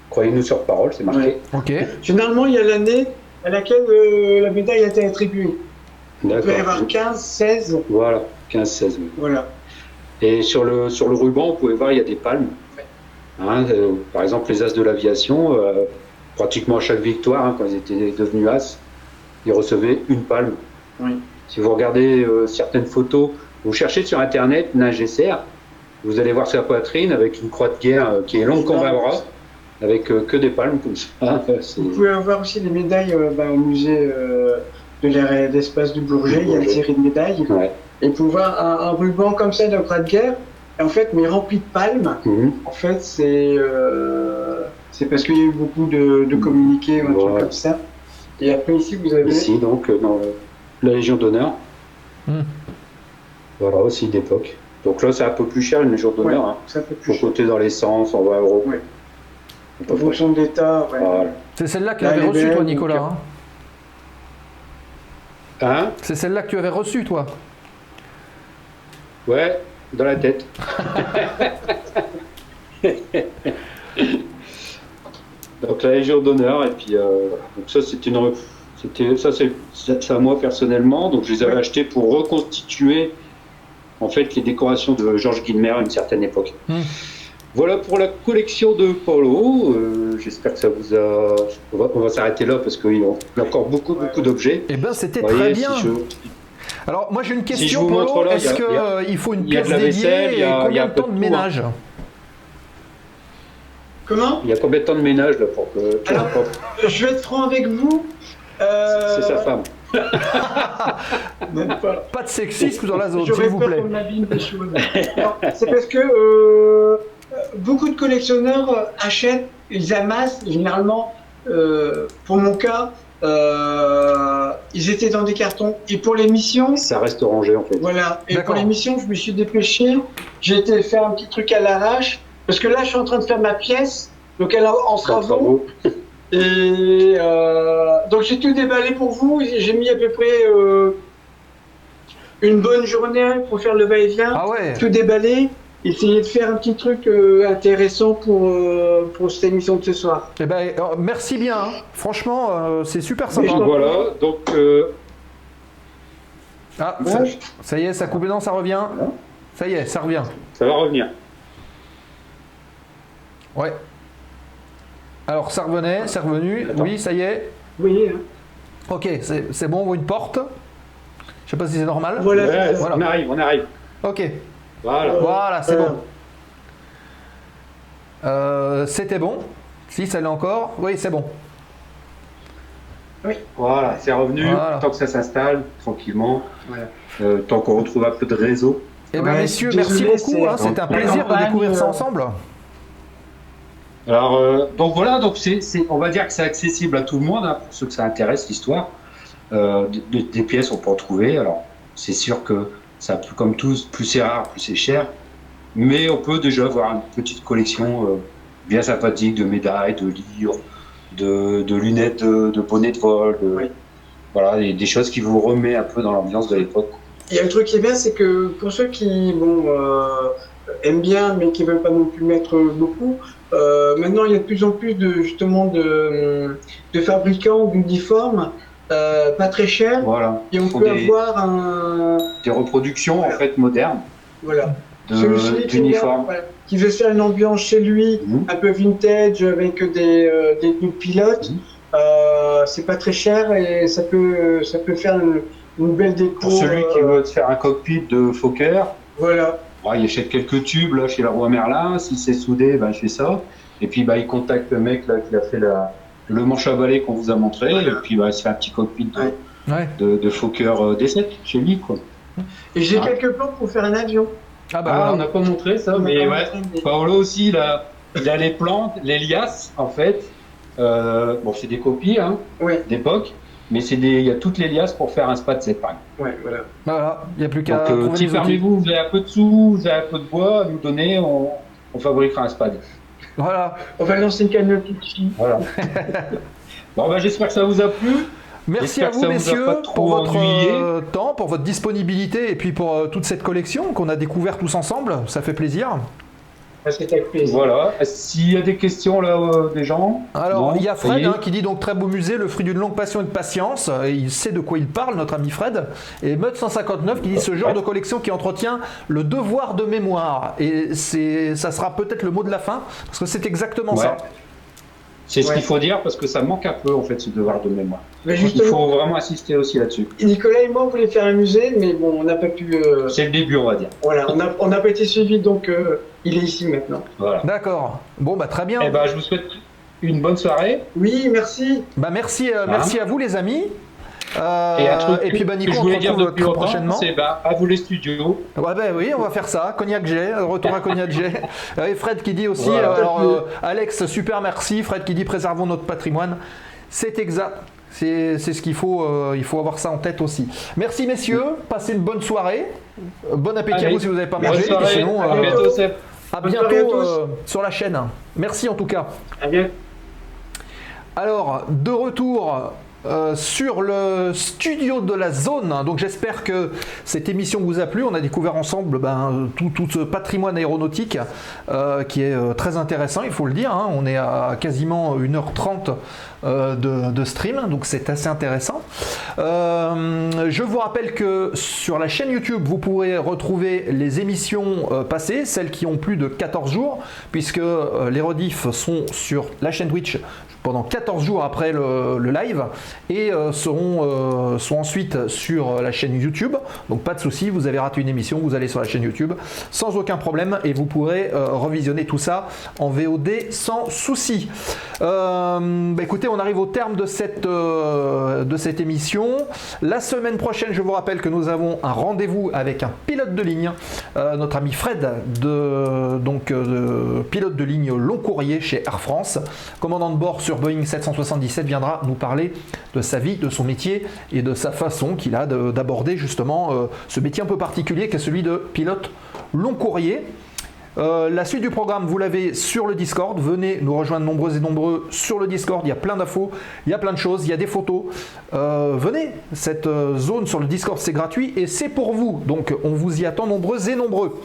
Croyez-nous sur parole, c'est marqué. Ouais. Ok. Généralement, il y a l'année à laquelle euh, la médaille a été attribuée. Il peut y D'accord. avoir 15, 16, Voilà, 15-16. oui. voilà. Et sur le, sur le ruban, vous pouvez voir, il y a des palmes. Hein, euh, par exemple, les As de l'aviation, euh, pratiquement à chaque victoire, hein, quand ils étaient devenus As, ils recevaient une palme. Oui. Si vous regardez euh, certaines photos, vous cherchez sur Internet Nage SR, vous allez voir sa poitrine avec une croix de guerre euh, qui est longue comme un bras, avec euh, que des palmes comme ça. Vous pouvez avoir aussi des médailles bah, au musée de l'air et d'espace du Bourget. Il y a une série de médailles. Ouais. Et vous pouvez voir un, un ruban comme ça de croix de guerre, en fait, mais rempli de palmes. Mhm. En fait, c'est c'est parce qu'il y a eu beaucoup de, de communiqués ou un truc comme ça. Et après, ici, vous avez. Ici, donc, dans la Légion d'honneur. Hmm. Voilà, aussi d'époque. Donc là, c'est un peu plus cher, une Légion d'honneur. hein. Ça peut plus Faut cher. compter dans l'essence, 120 euros. Ouais. Peu fonction de l'État, ouais. Voilà. C'est celle-là que tu avais reçue, toi, Nicolas. hein Hein? C'est celle-là que tu avais reçue, toi. Ouais, dans la tête. donc la Légion d'honneur, et puis euh, donc ça c'est une, c'était ça c'est à moi personnellement, donc je les avais Ouais. achetés pour reconstituer en fait les décorations de Georges Guilmer à une certaine époque. Hmm. Voilà pour la collection de Polo. Euh, J'espère que ça vous a. On va, on va s'arrêter là parce qu'il y a encore beaucoup beaucoup d'objets. Eh ben, c'était très voyez, bien. si je- Alors, moi, j'ai une je question, vous Polo. montre là, il y Est-ce qu'il faut une pièce la vaisselle, dédiée il y a- et a combien de temps de hein. ménage? Comment? Il y a combien de temps de ménage là pour que. Alors, Je vais être franc avec vous. Euh, C'est sa femme. même pas. Pas de sexisme dans la zone, s'il vous plaît. des choses. C'est parce que euh, beaucoup de collectionneurs euh, achètent, ils amassent généralement, euh, pour mon cas, euh, ils étaient dans des cartons. Et pour l'émission, Ça reste rangé en fait. voilà. Et pour l'émission, je me suis dépêché. J'ai été faire un petit truc à l'arrache. Parce que là, je suis en train de faire ma pièce. Donc, elle en travaux. Et euh, donc j'ai tout déballé pour vous. J'ai mis à peu près euh, une bonne journée pour faire le va-et-vient, Ah ouais tout déballer, essayer de faire un petit truc euh, intéressant pour, euh, pour cette émission de ce soir. Eh ben, euh, merci bien. hein. Franchement, euh, c'est super sympa. Voilà, donc euh, Ah, Ouais. ça, ça y est, ça coupe. Non, ça revient. Ça y est, ça revient. ça va revenir. Ouais. Alors, ça revenait, c'est revenu. Attends. Oui, ça y est. Vous voyez hein Ok, c'est c'est bon, on voit une porte. Je sais pas si c'est normal. Voilà. On arrive, on arrive. Ok, Voilà. voilà, c'est Euh, bon. Euh, C'était bon. Si, ça l'est encore. Oui, c'est bon. Voilà, c'est revenu. Voilà. Tant que ça s'installe tranquillement. Voilà. Euh, tant qu'on retrouve un peu de réseau. Eh bien, Ouais, messieurs, merci beaucoup. c'est- hein, C'était un la plaisir de découvrir ça euh, ensemble. Alors, euh, donc voilà, donc c'est, on va dire que c'est accessible à tout le monde, hein, pour ceux que ça intéresse l'histoire. Euh, des, des pièces, on peut en trouver. Alors, c'est sûr que ça, comme tous, plus c'est rare, plus c'est cher. Mais on peut déjà avoir une petite collection euh, bien sympathique de médailles, de livres, de, de lunettes, de, de bonnets de vol, de- Oui. voilà, des, des choses qui vous remet un peu dans l'ambiance de l'époque. Il y a un truc qui est bien, c'est que pour ceux qui, bon, aiment bien, mais qui veulent pas non plus mettre beaucoup. Euh, maintenant, il y a de plus en plus de justement de, de fabricants d'uniformes euh, pas très chers Voilà. et on peut des, avoir un des reproductions en fait modernes voilà d'uniformes. voilà, qui veut faire une ambiance chez lui, Mhm. un peu vintage avec des, euh, des tenues de pilotes. Mhm. Euh, c'est pas très cher et ça peut, ça peut faire une, une belle déco. Pour celui qui euh, veut faire un cockpit de Fokker, Voilà. Bon, il achète quelques tubes là, chez la Roi Merlin. Si c'est soudé, ben, je fais ça. Et puis bah, il contacte le mec là, qui a fait la, le manche à balai qu'on vous a montré. Et puis bah, il se fait un petit cockpit de, Ouais. De, de Fokker euh, D7 chez lui. Quoi. Et j'ai Ah. quelques plans pour faire un avion. Ah bah Ah, voilà. on n'a pas montré ça, On mais ouais. Paolo aussi, il a, il a les plantes, les liasses, en fait. Euh, bon, c'est des copies hein, Ouais, d'époque, mais c'est des, il y a toutes les liasses pour faire un spa de cette paille. ouais, voilà. Voilà, il n'y a plus qu'à Donc, euh, si parmi vous, vous avez un peu de sous, vous avez un peu de bois à nous donner, on, on fabriquera un spad. Voilà. On va lancer une cagnotte ici. Voilà. bon, bah, j'espère que ça vous a plu. Merci à vous, vous messieurs, pour votre ennuyé. euh, temps, pour votre disponibilité et puis pour euh, toute cette collection qu'on a découvert tous ensemble. Ça fait plaisir. Avec plaisir. Voilà. S'il y a des questions là, euh, des gens? Alors, Non, il y a y Fred hein, qui dit donc très beau musée, le fruit d'une longue passion et de patience. Et il sait de quoi il parle, notre ami Fred. Et Mud159 qui dit ce genre de collection qui entretient le devoir de mémoire. Et c'est, ça sera peut-être le mot de la fin, parce que c'est exactement Ouais. ça. C'est ce Ouais. qu'il faut dire parce que ça manque un peu en fait ce devoir de mémoire. Mais Il faut vraiment insister aussi là-dessus. Nicolas et moi, on voulait faire un musée, mais bon, on n'a pas pu. euh, C'est le début, on va dire. voilà, on n'a on n'a pas été suivi, donc euh, il est ici maintenant. Voilà. D'accord. Bon, bah très bien. Eh ben, je vous souhaite une bonne soirée. Oui, merci. Bah merci, euh, merci à vous les amis. Euh, Et un truc et puis bah Nico, on se retrouve très longtemps, prochainement. c'est bah, à vous les studios. Ouais, ben oui, on va faire ça. Cognac G, retour à Cognac G. Euh, Et Fred qui dit aussi, Voilà. euh, alors, euh, Alex, super merci. Fred qui dit préservons notre patrimoine. C'est exact. C'est c'est ce qu'il faut, euh, il faut avoir ça en tête aussi. Merci messieurs, passez une bonne soirée. Euh, Bon appétit à vous si vous n'avez pas mangé. Sinon, à euh, bientôt, Seb. À Bonne soirée à bientôt euh, sur la chaîne. Merci en tout cas. À. Alors, de retour euh, sur le studio de la zone. Donc, j'espère que cette émission vous a plu. On a découvert ensemble ben, tout, tout ce patrimoine aéronautique euh, qui est euh, très intéressant, il faut le dire. hein. On est à quasiment 1h30 euh, de, de stream, donc c'est assez intéressant. Je vous rappelle que sur la chaîne YouTube, vous pourrez retrouver les émissions passées, celles qui ont plus de 14 jours, puisque les rediffs sont sur la chaîne Twitch pendant 14 jours après le, live et euh, seront, euh, ensuite sur la chaîne YouTube. Donc pas de souci, vous avez raté une émission, vous allez sur la chaîne YouTube sans aucun problème et vous pourrez euh, revisionner tout ça en VOD sans souci. Bah écoutez, on arrive au terme de cette, de cette émission. La semaine prochaine, je vous rappelle que nous avons un rendez-vous avec un pilote de ligne, notre ami Fred, de, donc, de pilote de ligne long courrier chez Air France, commandant de bord sur Boeing 777, viendra nous parler de sa vie, de son métier et de sa façon qu'il a de- d'aborder justement euh, ce métier un peu particulier qu'est celui de pilote long courrier. Euh, la suite du programme, vous l'avez sur le Discord. Venez nous rejoindre nombreux et nombreux sur le Discord. Il y a plein d'infos, il y a plein de choses, il y a des photos. Euh, venez, cette zone sur le Discord, c'est gratuit et c'est pour vous. Donc on vous y attend nombreux et nombreux.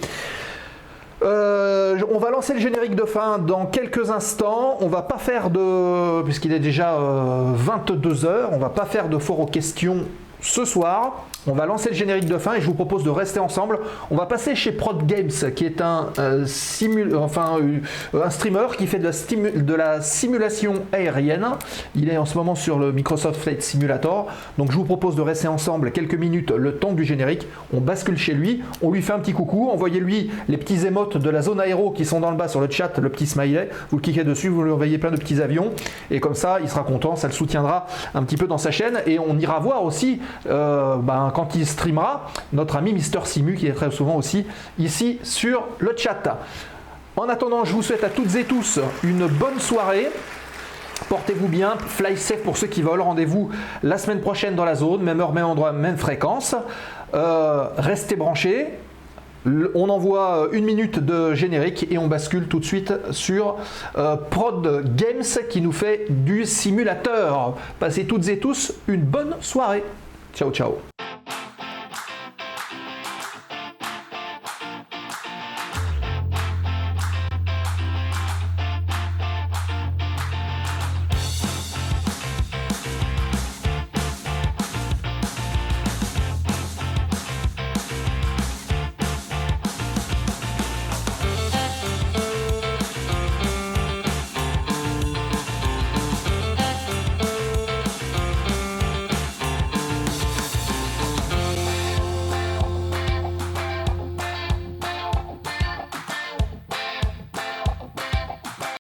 Euh, on va lancer le générique de fin dans quelques instants. On va pas faire de, puisqu'il est déjà 22 h on va pas faire de fort aux questions ce soir. On va lancer le générique de fin et je vous propose de rester ensemble. On va passer chez Prod Games, qui est un, euh, euh, streamer qui fait de la, simulation aérienne. Il est en ce moment sur le Microsoft Flight Simulator. Donc je vous propose de rester ensemble quelques minutes le temps du générique. On bascule chez lui, on lui fait un petit coucou, envoyez-lui les petits émotes de la zone aéro qui sont dans le bas sur le chat, le petit smiley. Vous cliquez dessus, vous lui envoyez plein de petits avions. Et comme ça, il sera content, ça le soutiendra un petit peu dans sa chaîne. Et on ira voir aussi, euh, ben, quand il streamera, notre ami Mister Simu qui est très souvent aussi ici sur le chat. En attendant, je vous souhaite à toutes et tous une bonne soirée. Portez-vous bien, fly safe pour ceux qui veulent. Rendez-vous la semaine prochaine dans la zone, même heure, même endroit, même fréquence. Euh, restez branchés. On envoie euh, une minute de générique et on bascule tout de suite sur Prod Games qui nous fait du simulateur. Passez toutes et tous une bonne soirée. Tchau, tchau.